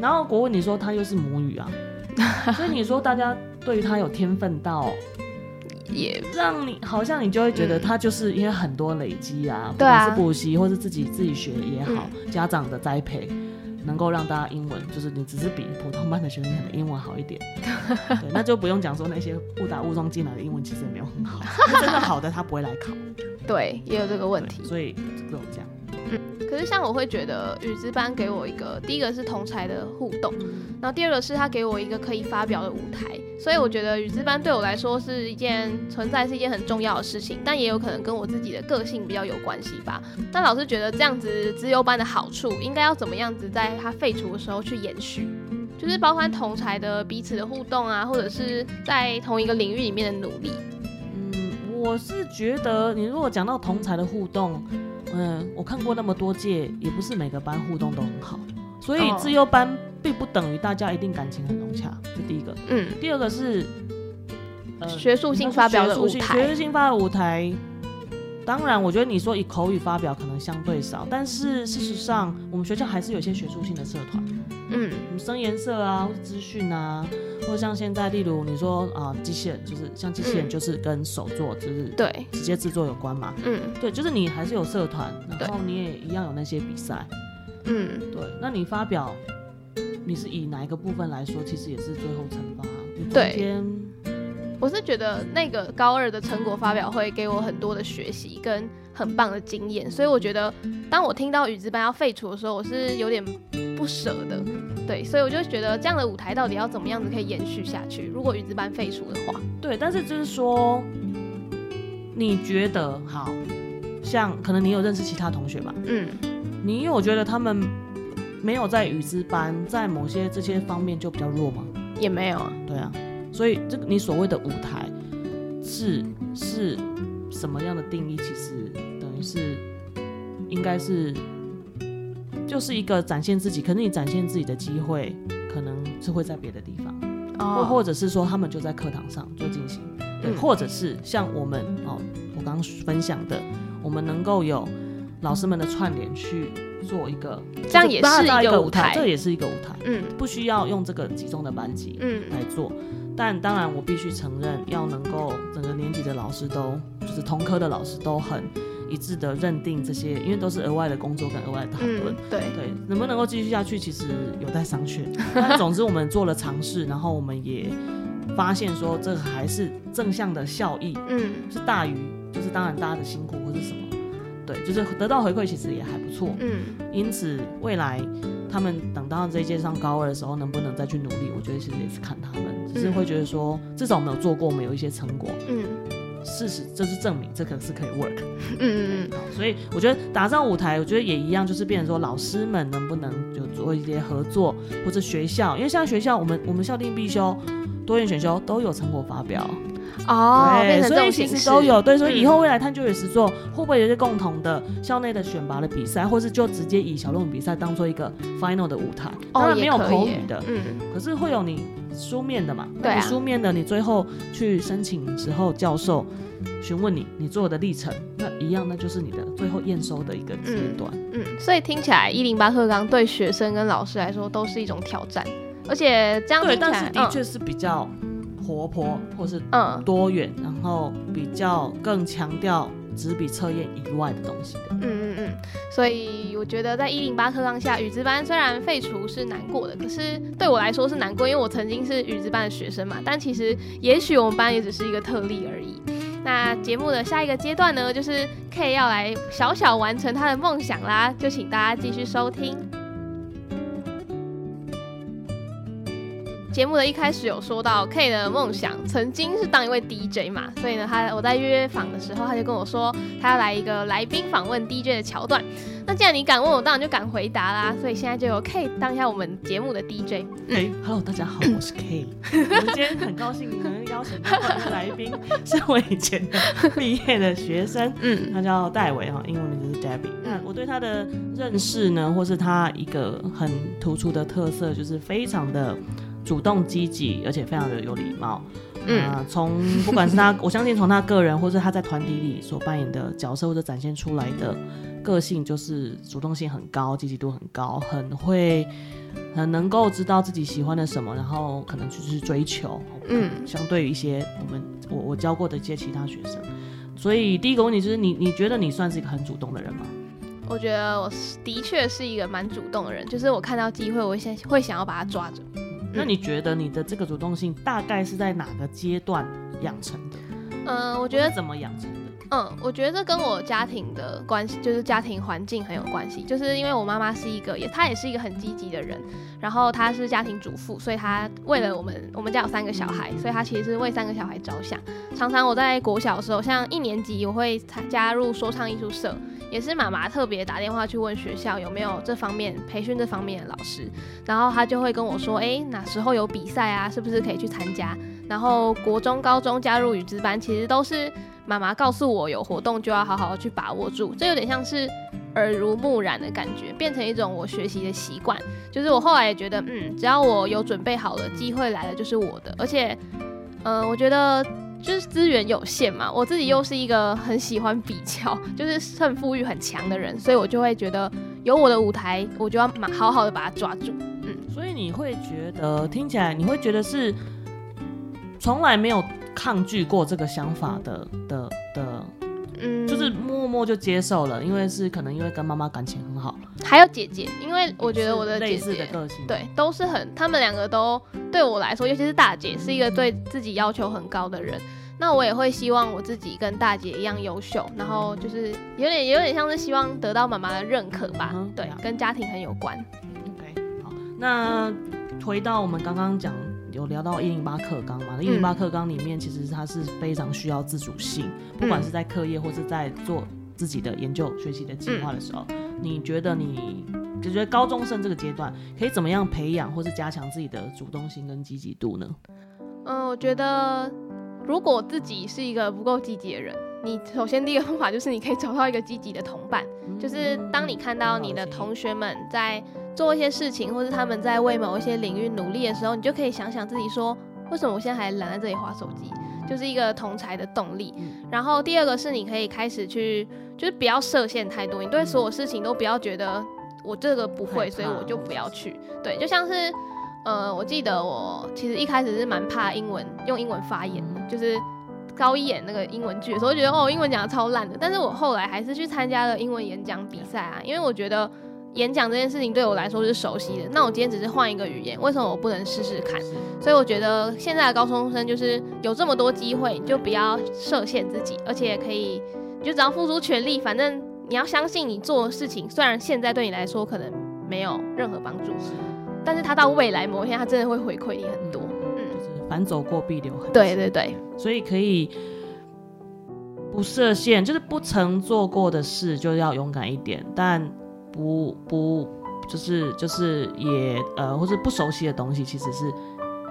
然后国文你说它又是母语啊，所以你说大家对于他有天分到，也让你好像你就会觉得他就是因为很多累积啊，不管是补习或是自己自己学也好，家长的栽培。能够让大家英文，就是你只是比普通班的学生可能英文好一点，对，那就不用讲说那些误打误撞进来的英文其实也没有很好，真的好的他不会来考，对，也有这个问题，所以这种这样。嗯，可是像我会觉得语之班给我一个，第一个是同才的互动，然后第二个是他给我一个可以发表的舞台，所以我觉得语之班对我来说是一件存在是一件很重要的事情，但也有可能跟我自己的个性比较有关系吧。那老师觉得这样子资优班的好处，应该要怎么样子在他废除的时候去延续？就是包括同才的彼此的互动啊，或者是在同一个领域里面的努力。嗯，我是觉得你如果讲到同才的互动。嗯，我看过那么多届，也不是每个班互动都很好，所以自优班并不等于大家一定感情很融洽。这第一个，嗯，第二个是呃学术性发表的舞台，学术性发表舞台。当然，我觉得你说以口语发表可能相对少，但是事实上，我们学校还是有些学术性的社团，嗯，什么声颜色啊，资讯啊，或者像现在，例如你说啊，机器人就是像机器人，就是跟手作就是对。直接制作有关嘛，嗯，对，就是你还是有社团，然后你也一样有那些比赛，嗯，对，那你发表，你是以哪一个部分来说，其实也是最后惩罚，对。我是觉得那个高二的成果发表会给我很多的学习跟很棒的经验，所以我觉得当我听到语之班要废除的时候，我是有点不舍的。对，所以我就觉得这样的舞台到底要怎么样子可以延续下去？如果语之班废除的话，对，但是就是说，你觉得好像可能你有认识其他同学吧？嗯，你有觉得他们没有在语之班在某些这些方面就比较弱吗？也没有啊，对啊。所以，这个你所谓的舞台是是什么样的定义？其实等于是应该是就是一个展现自己，可能你展现自己的机会，可能是会在别的地方，或或者是说他们就在课堂上就进行，对，或者是像我们哦，我刚刚分享的，我们能够有老师们的串联去做一个，这样也是一个舞台，这也是一个舞台，嗯，不需要用这个集中的班级，嗯，来做。但当然，我必须承认，要能够整个年级的老师都，就是同科的老师都很一致的认定这些，因为都是额外的工作跟额外的讨论。对对，能不能够继续下去，其实有待商榷。但 总之，我们做了尝试，然后我们也发现说，这还是正向的效益，嗯，是大于就是当然大家的辛苦或是什么。对，就是得到回馈，其实也还不错。嗯，因此未来他们等到这一届上高二的时候，能不能再去努力，我觉得其实也是看他们。只是会觉得说，至少我们有做过，我们有一些成果。嗯，事实这是证明，这可是可以 work。嗯嗯嗯。所以我觉得打造舞台，我觉得也一样，就是变成说，老师们能不能就做一些合作，或者学校，因为像学校，我们我们校定必修，多元选修都有成果发表。哦，对，所以其实都有。对，所以以后嗯未来探究与实作会不会有一些共同的校内的选拔的比赛，或是就直接以小论文比赛当做一个 final 的舞台？当哦，然没有口语的，嗯，可是会有你书面的嘛？对啊你书面的，你最后去申请之后，教授询问你你做的历程，那一样，那就是你的最后验收的一个阶段。嗯，所以听起来一零八课纲对学生跟老师来说都是一种挑战，而且这样对，但是的确是比较活泼，或是嗯，嗯多元，然后比较更强调纸笔测验以外的东西的。嗯嗯嗯，所以我觉得在一零八课纲下，语资班虽然废除是难过的，可是对我来说是难过，因为我曾经是语资班的学生嘛。但其实也许我们班也只是一个特例而已。那节目的下一个阶段呢，就是 K 要来小小完成他的梦想啦，就请大家继续收听。节目的一开始有说到 K 的梦想曾经是当一位 DJ 嘛，所以呢，他我在约访的时候，他就跟我说他要来一个来宾访问 DJ 的桥段。那既然你敢问我，当然就敢回答啦。所以现在就由 K 当一下我们节目的 DJ。哎、h e l l o 大家好，我是 K。我们今天很高兴能邀请到的来宾是我以前的毕业的学生，嗯他叫戴维哈，英文名字是 Debbie。那我对他的认识呢，或是他一个很突出的特色，就是非常的主动积极，而且非常的有礼貌。嗯啊，从不管是他，我相信从他个人，或是他在团体里所扮演的角色，或者展现出来的个性，就是主动性很高，积极度很高，很会，很能够知道自己喜欢的什么，然后可能去去追求。嗯相对于一些我们我我教过的一些其他学生，所以第一个问题就是你你觉得你算是一个很主动的人吗？我觉得我是的确是一个蛮主动的人，就是我看到机会，我先会想要把它抓着。那你觉得你的这个主动性大概是在哪个阶段养成的？嗯、我觉得怎么养成的？嗯，我觉得这跟我家庭的关系，就是家庭环境很有关系。就是因为我妈妈是一个，也她也是一个很积极的人，然后她是家庭主妇，所以她为了我们，我们家有三个小孩，所以她其实是为三个小孩着想。常常我在国小的时候，像一年级我会参加入说唱艺术社，也是妈妈特别打电话去问学校有没有这方面培训这方面的老师，然后她就会跟我说，诶，哪时候有比赛啊，是不是可以去参加？然后国中、高中加入语资班，其实都是妈妈告诉我有活动就要好好去把握住，这有点像是耳濡目染的感觉，变成一种我学习的习惯。就是我后来也觉得，嗯，只要我有准备好了，机会来了就是我的。而且，嗯、我觉得就是资源有限嘛，我自己又是一个很喜欢比较，就是胜负欲很强的人，所以我就会觉得有我的舞台，我就要好好的把它抓住。嗯所以你会觉得听起来，你会觉得是从来没有抗拒过这个想法的的的，嗯，就是默默就接受了，因为是可能因为跟妈妈感情很好，还有姐姐，因为我觉得我的姐是类似的姐。个性，对，都是很，他们两个都对我来说，尤其是大姐，是一个对自己要求很高的人。那我也会希望我自己跟大姐一样优秀，然后就是有点有点像是希望得到妈妈的认可吧。嗯对跟家庭很有关。OK，好，那回到我们刚刚讲有聊到一零八课纲嘛，那一零八课纲里面其实它是非常需要自主性，不管是在课业或是在做自己的研究学习的计划的时候，你觉得你就觉得高中生这个阶段可以怎么样培养或是加强自己的主动性跟积极度呢？嗯，我觉得如果自己是一个不够积极的人，你首先第一个方法就是你可以找到一个积极的同伴，就是当你看到你的同学们在做一些事情，或是他们在为某一些领域努力的时候，你就可以想想自己说，为什么我现在还懒在这里划手机？就是一个同才的动力。然后第二个是你可以开始去，就是不要设限太多，你对所有事情都不要觉得我这个不会，所以我就不要去。对，就像是呃，我记得我其实一开始是蛮怕英文用英文发言的，就是高一演那个英文剧的时候，我觉得哦，英文讲的超烂的。但是我后来还是去参加了英文演讲比赛啊，因为我觉得演讲这件事情对我来说是熟悉的。那我今天只是换一个语言，为什么我不能试试看？所以我觉得现在的高中生就是有这么多机会，你就不要设限自己，而且可以你就只要付出全力，反正你要相信你做的事情，虽然现在对你来说可能没有任何帮助，但是他到未来某一天，他真的会回馈你很多。嗯，就是反走过必留痕迹。对对对，所以可以不设限，就是不曾做过的事就要勇敢一点，但不不就是就是也呃，或是不熟悉的东西，其实是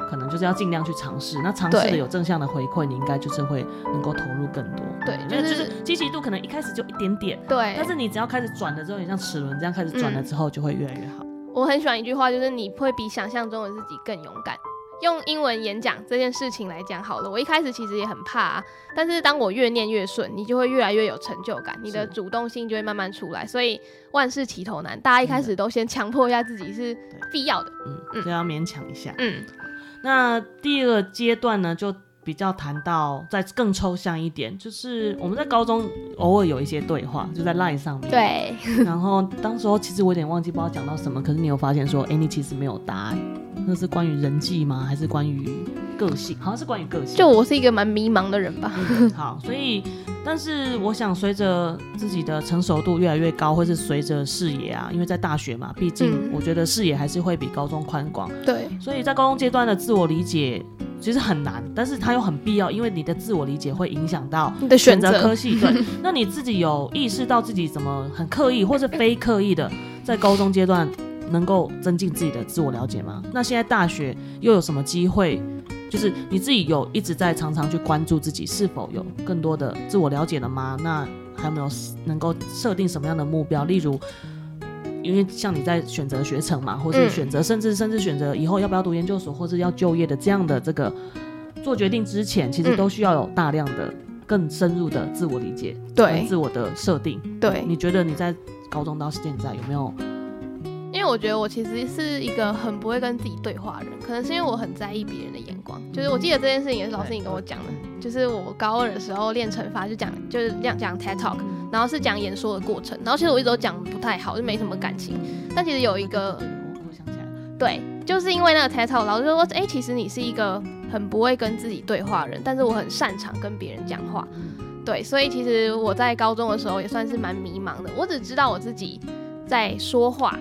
可能就是要尽量去尝试。那尝试的有正向的回馈，你应该就是会能够投入更多。对就就是是积极度可能一开始就一点点，对，但是你只要开始转了之后，你像齿轮这样开始转了之后，就会越来越好。我很喜欢一句话，就是你会比想象中的自己更勇敢。用英文演讲这件事情来讲好了，我一开始其实也很怕、啊，但是当我越念越顺，你就会越来越有成就感，你的主动性就会慢慢出来。所以万事起头难，大家一开始都先强迫一下自己是必要的。嗯，就要勉强一下。嗯，那第二个阶段呢，就比较谈到再更抽象一点，就是我们在高中偶尔有一些对话，就在 LINE 上面。。对，然后当时候其实我有点忘记不知道讲到什么，可是你有发现说，哎，你其实没有答案，那是关于人际吗？还是关于个性？好像是关于个性。就我是一个蛮迷茫的人吧。好，所以，但是我想随着自己的成熟度越来越高，或是随着视野啊，因为在大学嘛，毕竟嗯我觉得视野还是会比高中宽广，对，所以在高中阶段的自我理解其实很难，但是它又很必要，因为你的自我理解会影响到你的选择择科系。对，那你自己有意识到自己怎么很刻意或是非刻意的在高中阶段能够增进自己的自我了解吗？那现在大学又有什么机会？就是你自己有一直在常常去关注自己是否有更多的自我了解了吗？那还有没有能够设定什么样的目标？例如，因为像你在选择学程嘛，或是嗯选择、甚至甚至选择以后要不要读研究所，或是要就业的这样的这个做决定之前，其实嗯都需要有大量的更深入的自我理解，对跟自我的设定。对，你觉得你在高中到现在有没有？我觉得我其实是一个很不会跟自己对话的人，可能是因为我很在意别人的眼光。就是我记得这件事情也是老师你跟我讲的，就是我高二的时候练惩罚就讲就是这样讲 TED Talk，然后是讲演说的过程，然后其实我一直都讲得不太好，就没什么感情。但其实有一个我我想起来了，对，就是因为那个 TED Talk，老师就说，哎、其实你是一个很不会跟自己对话的人，但是我很擅长跟别人讲话。对，所以其实我在高中的时候也算是蛮迷茫的。我只知道我自己在说话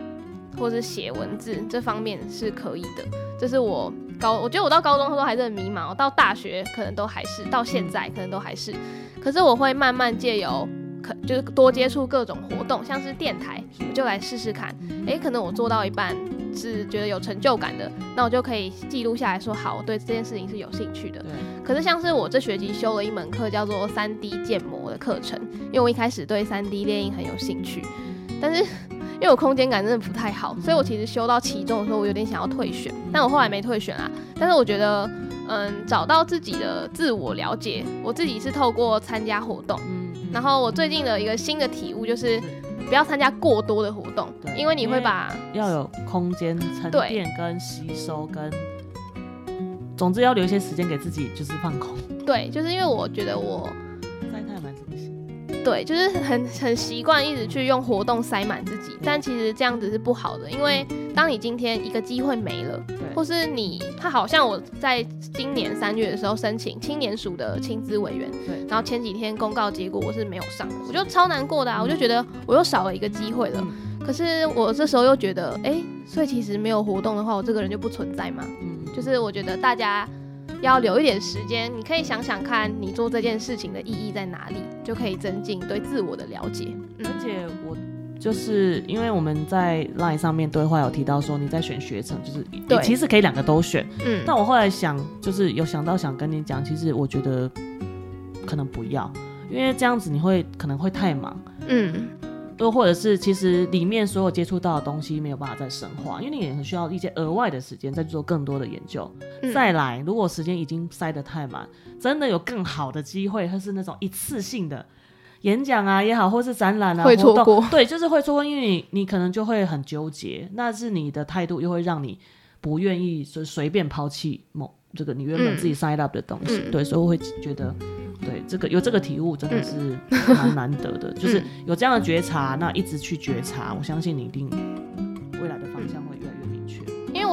或是写文字这方面是可以的，这是我高，我觉得我到高中的时候还是很迷茫，到大学可能都还是，到现在可能都还是。可是我会慢慢借由可就是多接触各种活动，像是电台，我就来试试看。诶，可能我做到一半是觉得有成就感的，那我就可以记录下来说，好，我对这件事情是有兴趣的。对，可是像是我这学期修了一门课叫做三 D 建模的课程，因为我一开始对三 D 列印很有兴趣，但是 因为我空间感真的不太好，所以我其实修到期中的时候，我有点想要退选，但我后来没退选啊。但是我觉得，嗯，找到自己的自我了解，我自己是透过参加活动，嗯，然后我最近的一个新的体悟就是，不要参加过多的活动，对因为你会把要有空间沉对淀跟吸收跟。总之要留一些时间给自己，就是放空。对，就是因为我觉得我。对，就是很很习惯一直去用活动塞满自己，但其实这样子是不好的，因为当你今天一个机会没了，对，或是你，他好像我在今年三月的时候申请青年署的青资委员，对然后前几天公告结果我是没有上的，我就超难过的啊，我就觉得我又少了一个机会了。嗯可是我这时候又觉得，哎、所以其实没有活动的话，我这个人就不存在嘛。嗯，就是我觉得大家要留一点时间，你可以想想看你做这件事情的意义在哪里，就可以增进对自我的了解。嗯而且我就是因为我们在 LINE 上面对话有提到说你在选学程，就是对你其实可以两个都选。嗯，但我后来想，就是有想到想跟你讲，其实我觉得可能不要，因为这样子你会可能会太忙。嗯，又或者是其实里面所有接触到的东西没有办法再深化，因为你也很需要一些额外的时间再做更多的研究。嗯再来，如果时间已经塞得太满，真的有更好的机会，或是那种一次性的演讲啊也好，或是展览啊会错过对，就是会错过，因为你你可能就会很纠结，那是你的态度又会让你不愿意随随便抛弃某这个你原本嗯自己 sign up 的东西。嗯对，所以我会觉得。对这个有这个体悟真的是蛮难得的，就是嗯有这样的觉察，那一直去觉察，我相信你一定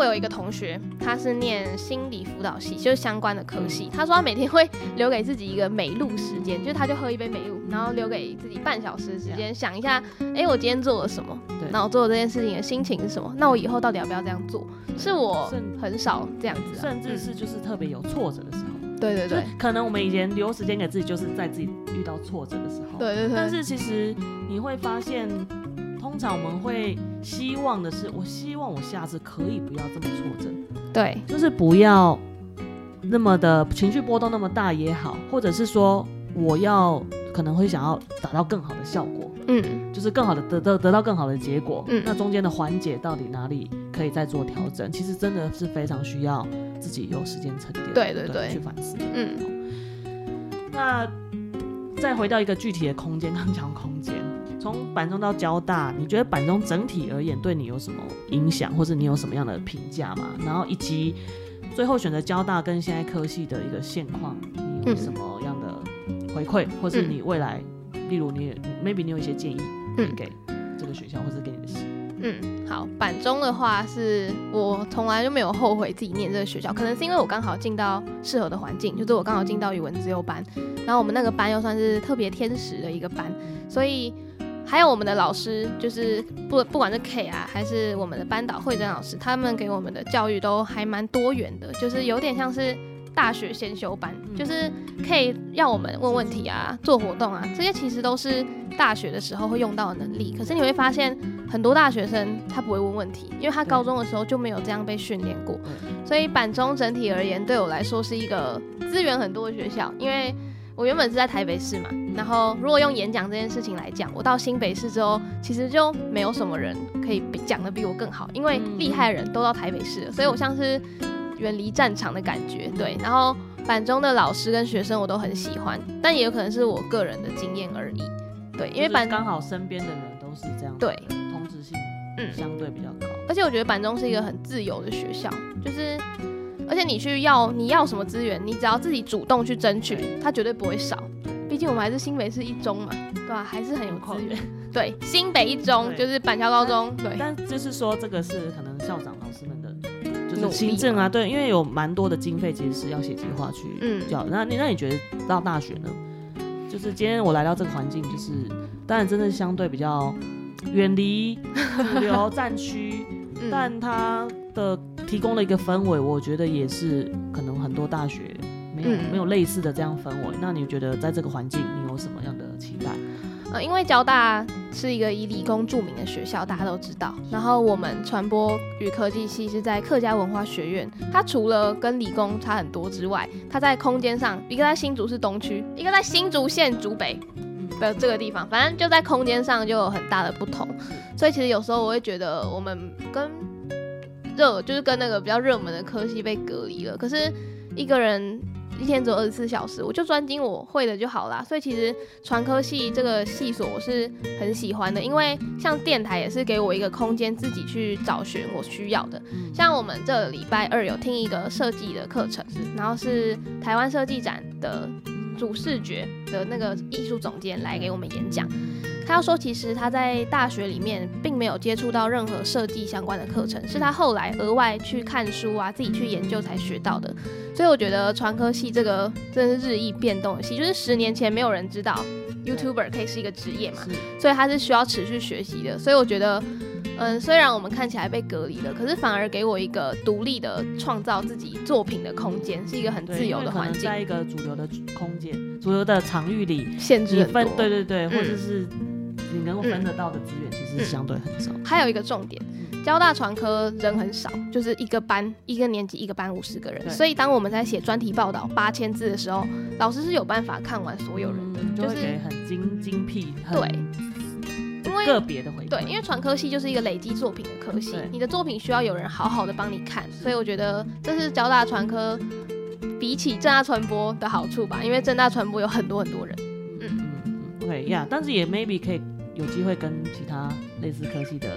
我有一个同学，他是念心理辅导系，就是相关的科系。他说他每天会留给自己一个美露时间，就是他就喝一杯美露，然后留给自己半小时的时间，想一下，哎，我今天做了什么？对那我做的这件事情的心情是什么？那我以后到底要不要这样做？是我很少这样子、啊，甚至是就是特别有挫折的时候，对对对就是可能我们以前留时间给自己，就是在自己遇到挫折的时候。对对对，但是其实你会发现，通常我们会希望的是，我希望我下次可以不要这么挫折。对，就是不要那么的情绪波动那么大也好，或者是说我要可能会想要达到更好的效果，嗯，就是更好的得得得到更好的结果。嗯那中间的环节到底哪里可以再做调整？其实真的是非常需要自己有时间沉淀，对对对去反思。嗯，那再回到一个具体的空间，刚讲空间，从板中到交大，你觉得板中整体而言对你有什么影响，或者你有什么样的评价吗？然后以及最后选择交大跟现在科系的一个现况，你有嗯什么样的回馈，或是你未来，例如你 maybe 你有一些建议，给这个学校或者给你的系，嗯，好，板中的话是我从来就没有后悔自己念这个学校，可能是因为我刚好进到适合的环境，就是我刚好进到语文自由班，然后我们那个班又算是特别天使的一个班，所以还有我们的老师，就是不不管是 K 啊，还是我们的班导慧珍老师，他们给我们的教育都还蛮多元的，就是有点像是。大学先修班就是可以让我们问问题啊、做活动啊，这些其实都是大学的时候会用到的能力。可是你会发现，很多大学生他不会问问题，因为他高中的时候就没有这样被训练过。所以板中整体而言，对我来说是一个资源很多的学校。因为我原本是在台北市嘛，然后如果用演讲这件事情来讲，我到新北市之后，其实就没有什么人可以比讲的比我更好，因为厉害的人都到台北市了，所以我像是远离战场的感觉。对，然后板中的老师跟学生我都很喜欢，但也有可能是我个人的经验而已。对，因为板刚好身边的人都是这样，对，同质性嗯相对比较高。而且我觉得板中是一个很自由的学校，就是，而且你去要你要什么资源，你只要自己主动去争取，它绝对不会少。毕竟我们还是新北市一中嘛，对吧、还是很有资源。对，新北一中就是板桥高中，对，但就是说，这个是可能校长老师们的，就是行政啊，对，因为有蛮多的经费其实是要写计划去嗯教。那你那你觉得到大学呢？就是今天我来到这个环境，就是当然真的相对比较远离主流 战区，嗯但它的提供了一个氛围，我觉得也是可能很多大学没有、嗯没有类似的这样氛围。那你觉得在这个环境，你有什么样的期待？呃，因为交大是一个以理工著名的学校，大家都知道。然后我们传播与科技系是在客家文化学院，它除了跟理工差很多之外，它在空间上，一个在新竹市东区，一个在新竹县竹北的这个地方，反正就在空间上就有很大的不同。所以其实有时候我会觉得我们跟热就是跟那个比较热门的科系被隔离了，可是一个人。一天只有二十四小时，我就专精我会的就好啦。所以其实传科系这个系所我是很喜欢的，因为像电台也是给我一个空间自己去找寻我需要的。像我们这礼拜二有听一个设计的课程，然后是台湾设计展的主视觉的那个艺术总监来给我们演讲。他要说，其实他在大学里面并没有接触到任何设计相关的课程，是他后来额外去看书啊，自己去研究才学到的。所以我觉得传科系这个真是日益变动的系，就是十年前没有人知道 YouTuber 可以是一个职业嘛，所以它是需要持续学习的。所以我觉得，嗯，虽然我们看起来被隔离了，可是反而给我一个独立的创造自己作品的空间，是一个很自由的环境在。一个主流的空间、主流的场域里，限制。对对对，或者嗯是你能够分得到的资源，其实是相对很少。还有一个重点，交大传科人很少，就是一个班一个年级一个班五十个人，所以当我们在写专题报道八千字的时候，老师是有办法看完所有人的，嗯就就是很精精辟、很对因为个别的回馈。对，因为传科系就是一个累积作品的科系，你的作品需要有人好好的帮你看，所以我觉得这是交大传科比起正大传播的好处吧，因为正大传播有很多很多人。嗯嗯嗯，OK 呀、但是也 maybe 可以有机会跟其他类似科系的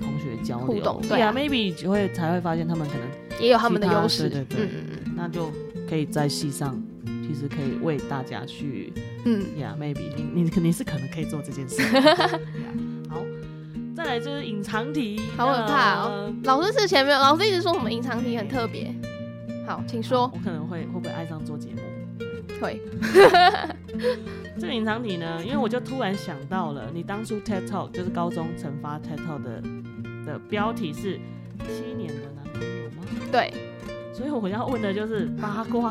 同学交流互动对啊 y e a h maybe 就会才会发现他们可能也有他们的优势，对对对嗯嗯那就可以在系上，其实可以为大家去嗯呀、maybe 你你肯定是可能可以做这件事。Yeah，好，再来就是隐藏题，好可怕哦老师是前没有，老师一直说我们隐藏题很特别。好，请说。我可能会会不会爱上做节目？会，这个隐藏题呢，因为我就突然想到了，你当初 TED Talk 就是高中惩罚 TED Talk 的的标题是七年的男朋友吗？对，所以我要问的就是八卦，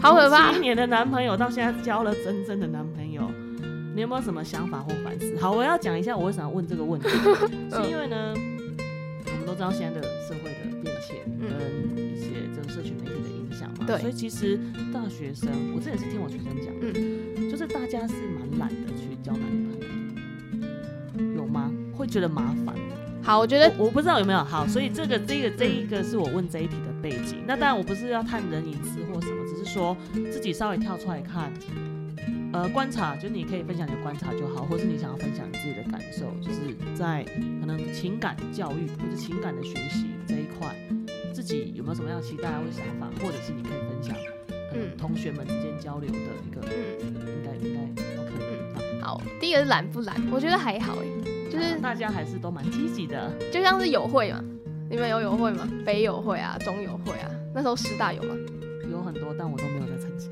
好可怕从七年的男朋友到现在交了真正的男朋友，你有没有什么想法或反思？好，我要讲一下我为什么要问这个问题，是因为呢，我们都知道现在的社会的变迁跟一些这个社群媒体的影响嘛。对所以其实大学生，我这也是听我学生讲，嗯就是大家是蛮懒的去交男女朋友，有吗？会觉得麻烦？好，我觉得我我不知道有没有好，所以这个这个这一个是我问这一题的背景。那当然我不是要探人隐私或什么，只是说自己稍微跳出来看，呃，观察，就你可以分享你的观察就好，或是你想要分享你自己的感受，就是在可能情感教育或者情感的学习这一块，自己有没有什么样的期待或者想法，或者是你可以分享，嗯，嗯同学们之间交流的一个，嗯，应该应该都可以。好好，第一个是懒不懒，我觉得还好哎，就是大家还是都蛮积极的。就像是友会嘛，你们有友会吗？北友会啊，中友会啊，那时候师大有吗？有很多，但我都没有在参加。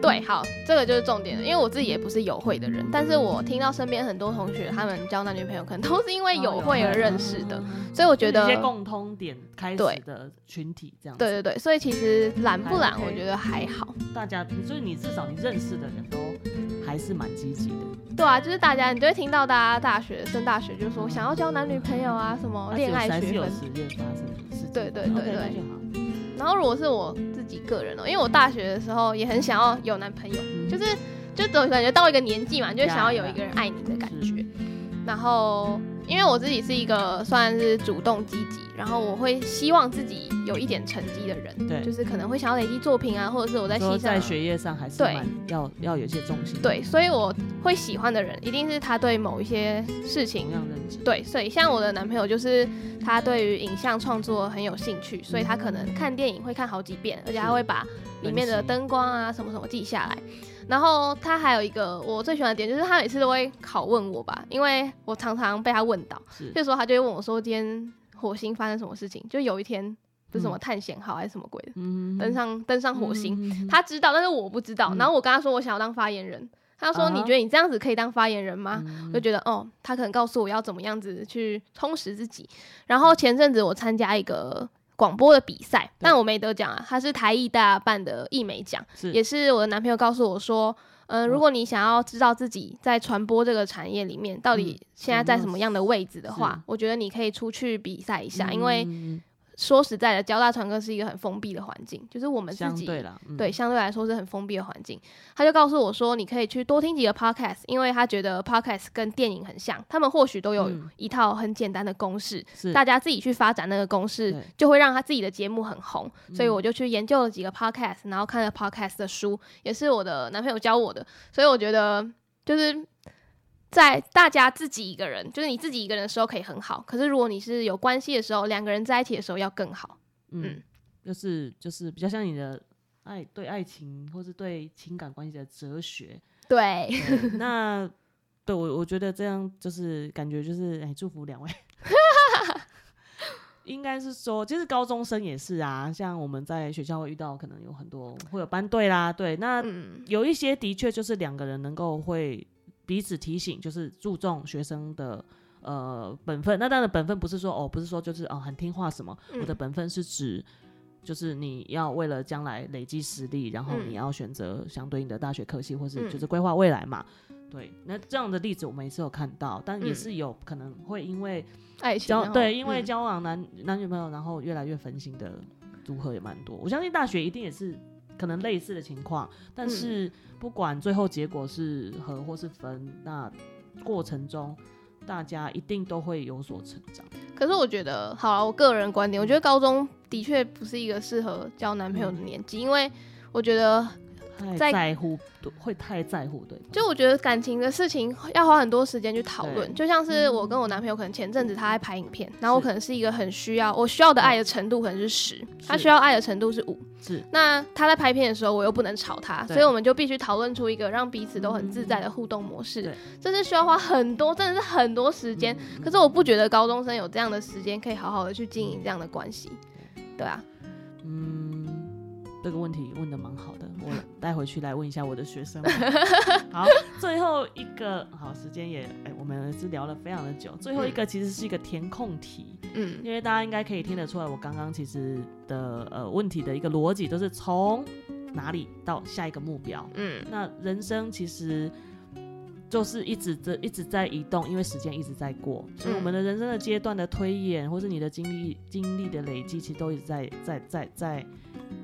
对，好，这个就是重点了，因为我自己也不是友会的人，但是我听到身边很多同学他们交男女朋友，可能都是因为友会而认识的，所以我觉得一些共通点开始对的群体这样子。对对对，所以其实懒不懒，我觉得还好。大家就是你至少你认识的人都还是蛮积极的。对啊，就是大家，你就会听到大家大学升大学就说想要交男女朋友啊，什么恋爱学分。有实验发生的事情。对对对对。然后如果是我自己个人哦、因为我大学的时候也很想要有男朋友，嗯就是就总感觉到一个年纪嘛，就会想要有一个人爱你的感是觉。然后因为我自己是一个算是主动积极，然后我会希望自己有一点成绩的人，对就是可能会想要累积作品啊，或者是我在说系上在学业上还是对蛮要要有一些重心。对，所以我会喜欢的人一定是他对某一些事情同样认知。对，所以像我的男朋友就是他对于影像创作很有兴趣，所以他可能看电影会看好几遍，而且他会把里面的灯光啊什么什么记下来。然后他还有一个我最喜欢的点，就是他每次都会拷问我吧，因为我常常被他问到，是。这时候他就会问我说今天火星发生什么事情，就有一天不是什么探险号还是什么鬼的，嗯。登上登上火星，星他知道，但是我不知道。嗯。然后我跟他说我想要当发言人，他说你觉得你这样子可以当发言人吗？嗯。我就觉得哦，他可能告诉我要怎么样子去充实自己。然后前阵子我参加一个广播的比赛，但我没得奖啊，他是台艺大办的艺美奖，也是我的男朋友告诉我说。嗯、哦如果你想要知道自己在传播这个产业里面到底现在在什么样的位置的话，是。我觉得你可以出去比赛一下，因为嗯说实在的，交大传科是一个很封闭的环境，就是我们自己相对啦，嗯对，相对来说是很封闭的环境。他就告诉我说，你可以去多听几个 podcast，因为他觉得 podcast 跟电影很像，他们或许都有嗯一套很简单的公式，是大家自己去发展那个公式，就会让他自己的节目很红。所以嗯我就去研究了几个 podcast，然后看了 podcast 的书，也是我的男朋友教我的。所以我觉得就是。在大家自己一个人，就是你自己一个人的时候可以很好，可是如果你是有关系的时候，两个人在一起的时候要更好。嗯嗯，就是就是比较像你的爱对爱情或是对情感关系的哲学。对，对那对我我觉得这样就是感觉就是哎，祝福两位。应该是说，其实高中生也是啊，像我们在学校会遇到，可能有很多会有班队啦，对，那嗯，有一些的确就是两个人能够会彼此提醒，就是注重学生的呃本分。那当然本分不是说哦，不是说就是哦很听话什么，嗯我的本分是指就是你要为了将来累积实力，然后嗯你要选择相对应的大学科系，或是嗯就是规划未来嘛。对，那这样的例子我们也是有看到，但也嗯是有可能会因为交对，因为嗯交往男、男女朋友，然后越来越分心的组合也蛮多。我相信大学一定也是可能类似的情况，但嗯是不管最后结果是合或是分，那过程中大家一定都会有所成长。可是我觉得，好了，我个人观点，我觉得高中的确不是一个适合交男朋友的年纪，因为我觉得，太在在乎，会太在乎对。就我觉得感情的事情要花很多时间去讨论。就像是我跟我男朋友，可能前阵子他在拍影片，然后我可能是一个很需要，我需要的爱的程度可能是十，他需要爱的程度是五。是那他在拍片的时候，我又不能吵他，所以我们就必须讨论出一个让彼此都很自在的互动模式对。这是需要花很多，真的是很多时间。嗯可是我不觉得高中生有这样的时间可以好好的去经营这样的关系。对啊，嗯，这个问题问的蛮好的，我带回去来问一下我的学生。好，最后一个好，时间也哎、我们是聊了非常的久。最后一个其实是一个填空题，嗯因为大家应该可以听得出来，我刚刚其实的呃问题的一个逻辑都是从哪里到下一个目标。嗯那人生其实就是一直在一直在移动，因为时间一直在过，所以我们的人生的阶段的推演，或是你的经历经历的累积，其实都一直在在在在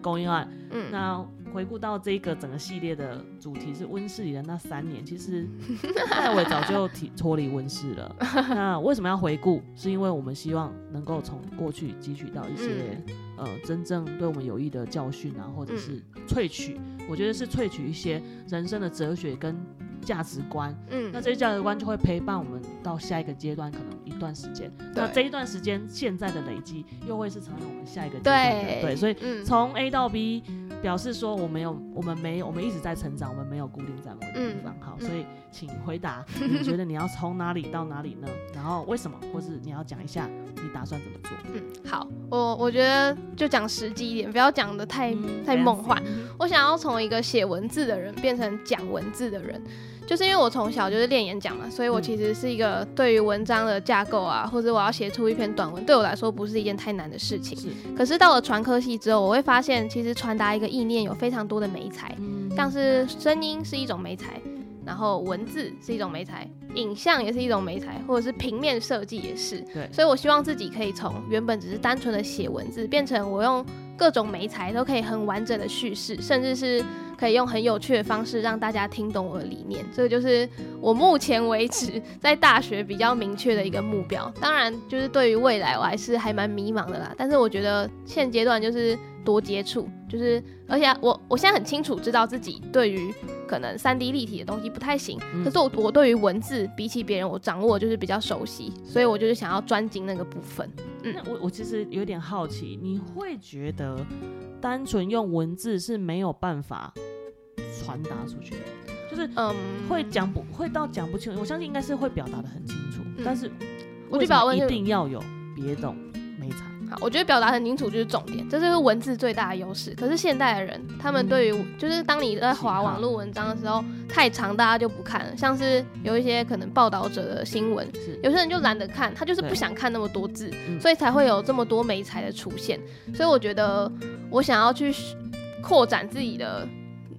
供应案。嗯，那回顾到这个整个系列的主题是温室里的那三年，其实 戴维早就提脱离温室了。那为什么要回顾？是因为我们希望能够从过去汲取到一些、呃真正对我们有益的教训啊，或者是萃取。我觉得是萃取一些人生的哲学跟价值观。嗯，那这些价值观就会陪伴我们到下一个阶段，可能一段时间。那这一段时间现在的累积，又会是成为我们下一个阶段的。对对，所以嗯从 A 到 B，表示说我没有，我们没有，我们一直在成长，我们没有固定在某个地方。好，嗯所以请回答，你觉得你要从哪里到哪里呢？然后为什么，或是你要讲一下你打算怎么做？嗯，好，我我觉得就讲实际一点，不要讲的太、嗯太梦幻。我想要从一个写文字的人变成讲文字的人，就是因为我从小就是练演讲嘛，所以我嗯其实是一个对于文章的架构啊，或者我要写出一篇短文，对我来说不是一件太难的事情。是，可是到了传科系之后，我会发现其实传达一个意念有非常多的美材，嗯像是声音是一种美材，然后文字是一种美材，影像也是一种美材，或者是平面设计也是。对，所以我希望自己可以从原本只是单纯的写文字，变成我用各种媒材都可以很完整的叙事，甚至是可以用很有趣的方式让大家听懂我的理念。这个就是我目前为止在大学比较明确的一个目标。当然，就是对于未来我还是还蛮迷茫的啦。但是我觉得现阶段就是多接触，就是而且我我现在很清楚知道自己对于可能三 D 立体的东西不太行，嗯可是我我对于文字比起别人我掌握就是比较熟悉，所以我就是想要专精那个部分。嗯我我其实有点好奇，你会觉得单纯用文字是没有办法传达出去，就是嗯，会讲不会到讲不清楚，我相信应该是会表达的很清楚，嗯。但是我就表达一定要有别懂没才？好，我觉得表达很清楚就是重点，这就是文字最大的优势。可是现代的人，他们对于就是当你在划网络文章的时候，太长大家就不看了，像是有一些可能报道者的新闻，是。有些人就懒得看，他就是不对想看那么多字，嗯。所以才会有这么多美材的出现。所以我觉得我想要去扩展自己的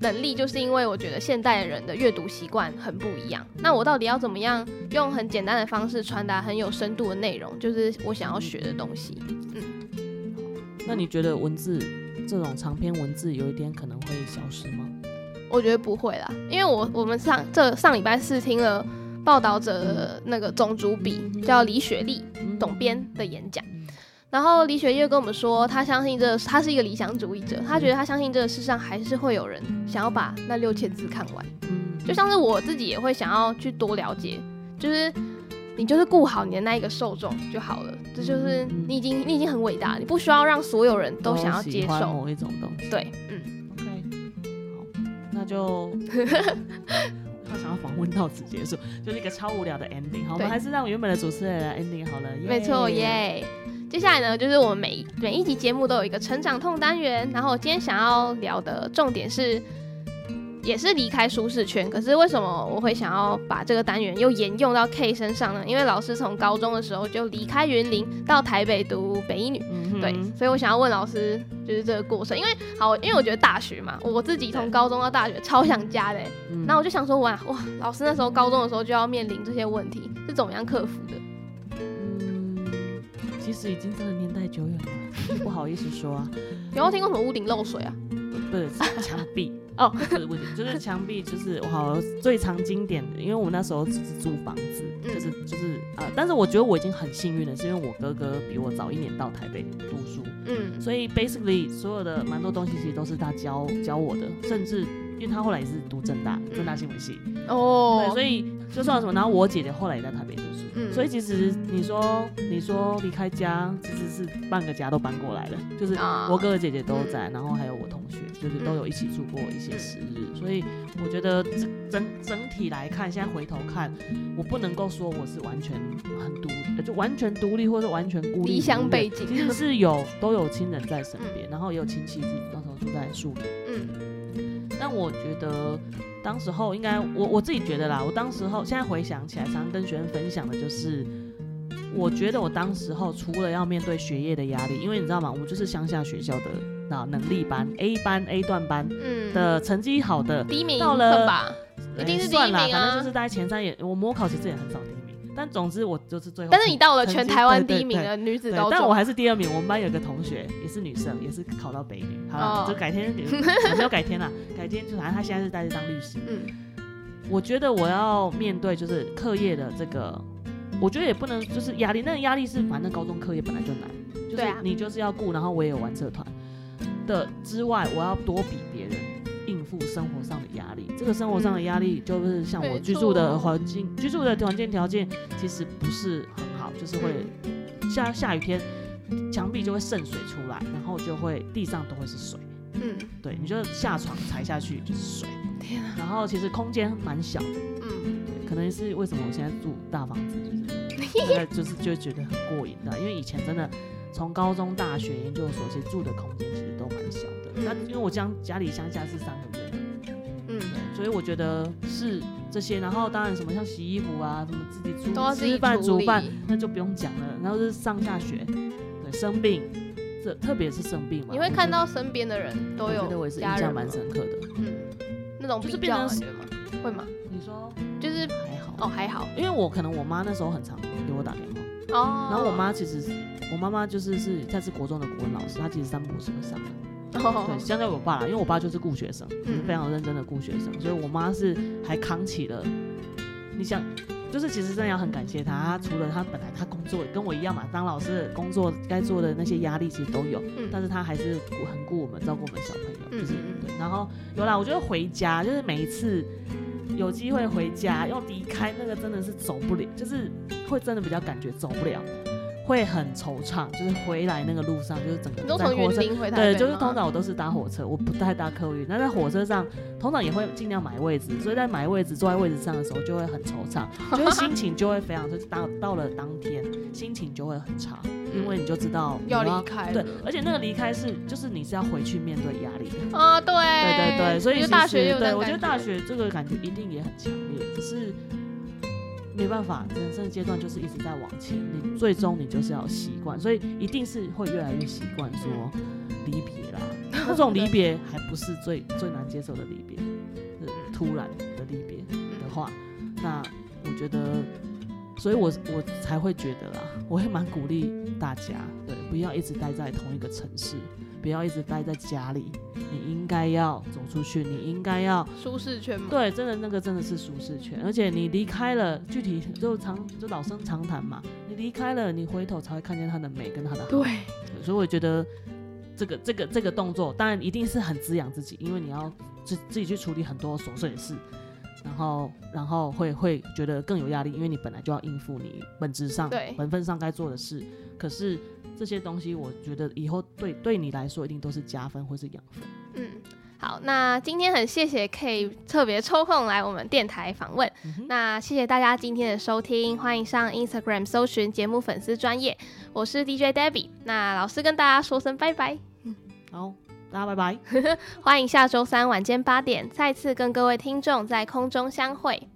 能力，就是因为我觉得现代人的阅读习惯很不一样。那我到底要怎么样用很简单的方式传达很有深度的内容，就是我想要学的东西。嗯那你觉得文字这种长篇文字有一天可能会消失吗？我觉得不会啦，因为我我们上这上礼拜试听了报道者的那个种族笔叫李雪莉嗯总编的演讲，然后李雪月跟我们说，他相信这他是一个理想主义者，他觉得他相信这个世上还是会有人想要把那六千字看完，嗯就像是我自己也会想要去多了解，就是你就是顾好你的那一个受众就好了，这就是你已经你已经很伟大，你不需要让所有人都想要接受，欢某一种东西。对，嗯。，OK，好，那就 他想要访问到此结束，就是一个超无聊的 ending。好，我对们还是让原本的主持人来 ending 好了。没错，耶！接下来呢，就是我们每每一集节目都有一个成长痛单元，然后我今天想要聊的重点是，也是离开舒适圈。可是为什么我会想要把这个单元又沿用到 K 身上呢？因为老师从高中的时候就离开云林到台北读北一女，嗯对，所以我想要问老师，就是这个过程，因为好，因为我觉得大学嘛，我自己从高中到大学超想家的欸，嗯那我就想说，哇哇，老师那时候高中的时候就要面临这些问题，是怎么样克服的？嗯，其实已经真的年代久远了，不好意思说啊，有没有听过什么屋顶漏水啊？不是是墙壁。哦。不是屋顶，就是墙壁，就是我好最常经典的，因为我们那时候只是租房子，嗯。就是就是呃，但是我觉得我已经很幸运了，是因为我哥哥比我早一年到台北读书，嗯，所以 basically 所有的蛮多东西其实都是他教教我的，甚至因为他后来也是读正大，正大新闻系，哦。对，所以就算什么，然后我姐姐后来也在台北读书，嗯。所以其实你说你说离开家，其实是半个家都搬过来了，就是啊我哥哥姐姐都在，然后还有我同学，就是都有一起住过一些时日，所以我觉得整整整体来看，现在回头看，我不能够说我是完全很独，呃就完全独立或者完全孤立离乡背景其实是有都有亲人在身边，然后也有亲戚是那时候住在树林。嗯但我觉得当时候应该，我我自己觉得啦，我当时候现在回想起来，常常跟学生分享的就是，我觉得我当时候除了要面对学业的压力，因为你知道吗，我们就是乡下学校的那能力班 A 班 A 段班嗯。的成绩好的，第一名到了吧，一定是第一算啦，名啊反正就是大概前三也，我模考其实也很少但总之我就是最后，但是你到了全台湾第一名的女子高中，但我还是第二名。我们班有个同学也是女生，也是考到北女。好就改天给，没有改天啦，改天就反正她现在是在当律师。嗯我觉得我要面对就是课业的这个，我觉得也不能就是压力，那个压力是反正高中课业本来就难，就是你就是要顾，然后我也有玩社团的之外，我要多比别人生活上的压力。这个生活上的压力就是像我居住的环境，居住的环境条件其实不是很好，就是会下下雨天墙壁就会渗水出来，然后就会地上都会是水。嗯，对，你就下床踩下去就是水，天啊，然后其实空间蛮小的。嗯对，可能是为什么我现在住大房子，就是 大概就是就觉得很过瘾的，因为以前真的从高中、大学、研究所，其实住的空间其实都蛮小的。嗯那因为我家家里乡下是三个月，嗯，所以我觉得是这些。然后当然什么像洗衣服啊，什么自己煮都要自己吃饭、煮饭，那就不用讲了。然后是上下学，对，生病，这特别是生病嘛，你会看到身边的人都我觉得我也是印象蛮深刻的。嗯，那种就是比较变成感觉吗？会吗？你说就是还好哦，还好因为我可能我妈那时候很常给我打电话。哦。然后我妈其实是我妈妈就是是她是国中的国文老师，她其实三不五时会上来。哦对，相较于我爸啦，因为我爸就是顾学生，就是嗯非常认真的顾学生，所以我妈是还扛起了。你想，就是其实真的要很感谢他，他除了他本来他工作跟我一样嘛，当老师的工作该做的那些压力其实都有，嗯但是他还是很顾我们，照顾我们小朋友，就是对。然后有啦，我觉得回家就是每一次有机会回家要离开那个真的是走不了，就是会真的比较感觉走不了。会很惆怅，就是回来那个路上，就是整个你都从云在火车林回台对，就是通常我都是搭火车，我不太搭客运。那在火车上，通常也会尽量买位置，所以在买位置、坐在位置上的时候，就会很惆怅，就是心情就会非常，就是到到了当天，心情就会很差，因为你就知道要离开了对，而且那个离开是，就是你是要回去面对压力的。啊，对对对对，所以大学对我觉得大学这个感觉一定也很强烈，只是没办法，人生的阶段就是一直在往前，你最终你就是要习惯，所以一定是会越来越习惯说离别啦。那这种离别还不是最最难接受的离别，是突然的离别的。话，那我觉得，所以我我才会觉得啦，我会蛮鼓励大家，对，不要一直待在同一个城市，不要一直待在家里，你应该要走出去，你应该要舒适圈嘛。对，真的那个真的是舒适圈，而且你离开了，具体就常就老生常谈嘛，你离开了，你回头才会看见它的美跟它的好。对，对。所以我觉得这个这个这个动作，当然一定是很滋养自己，因为你要自自己去处理很多琐碎的事，然后然后会会觉得更有压力，因为你本来就要应付你本质上对。本分上该做的事，可是这些东西，我觉得以后对对你来说一定都是加分或是养分。嗯，好，那今天很谢谢 K 特别抽空来我们电台访问。嗯那谢谢大家今天的收听，欢迎上 Instagram 搜寻节目粉丝专业，我是 DJ Debbie。那老师跟大家说声拜拜，好，大家拜拜。欢迎下周三晚间八点再次跟各位听众在空中相会。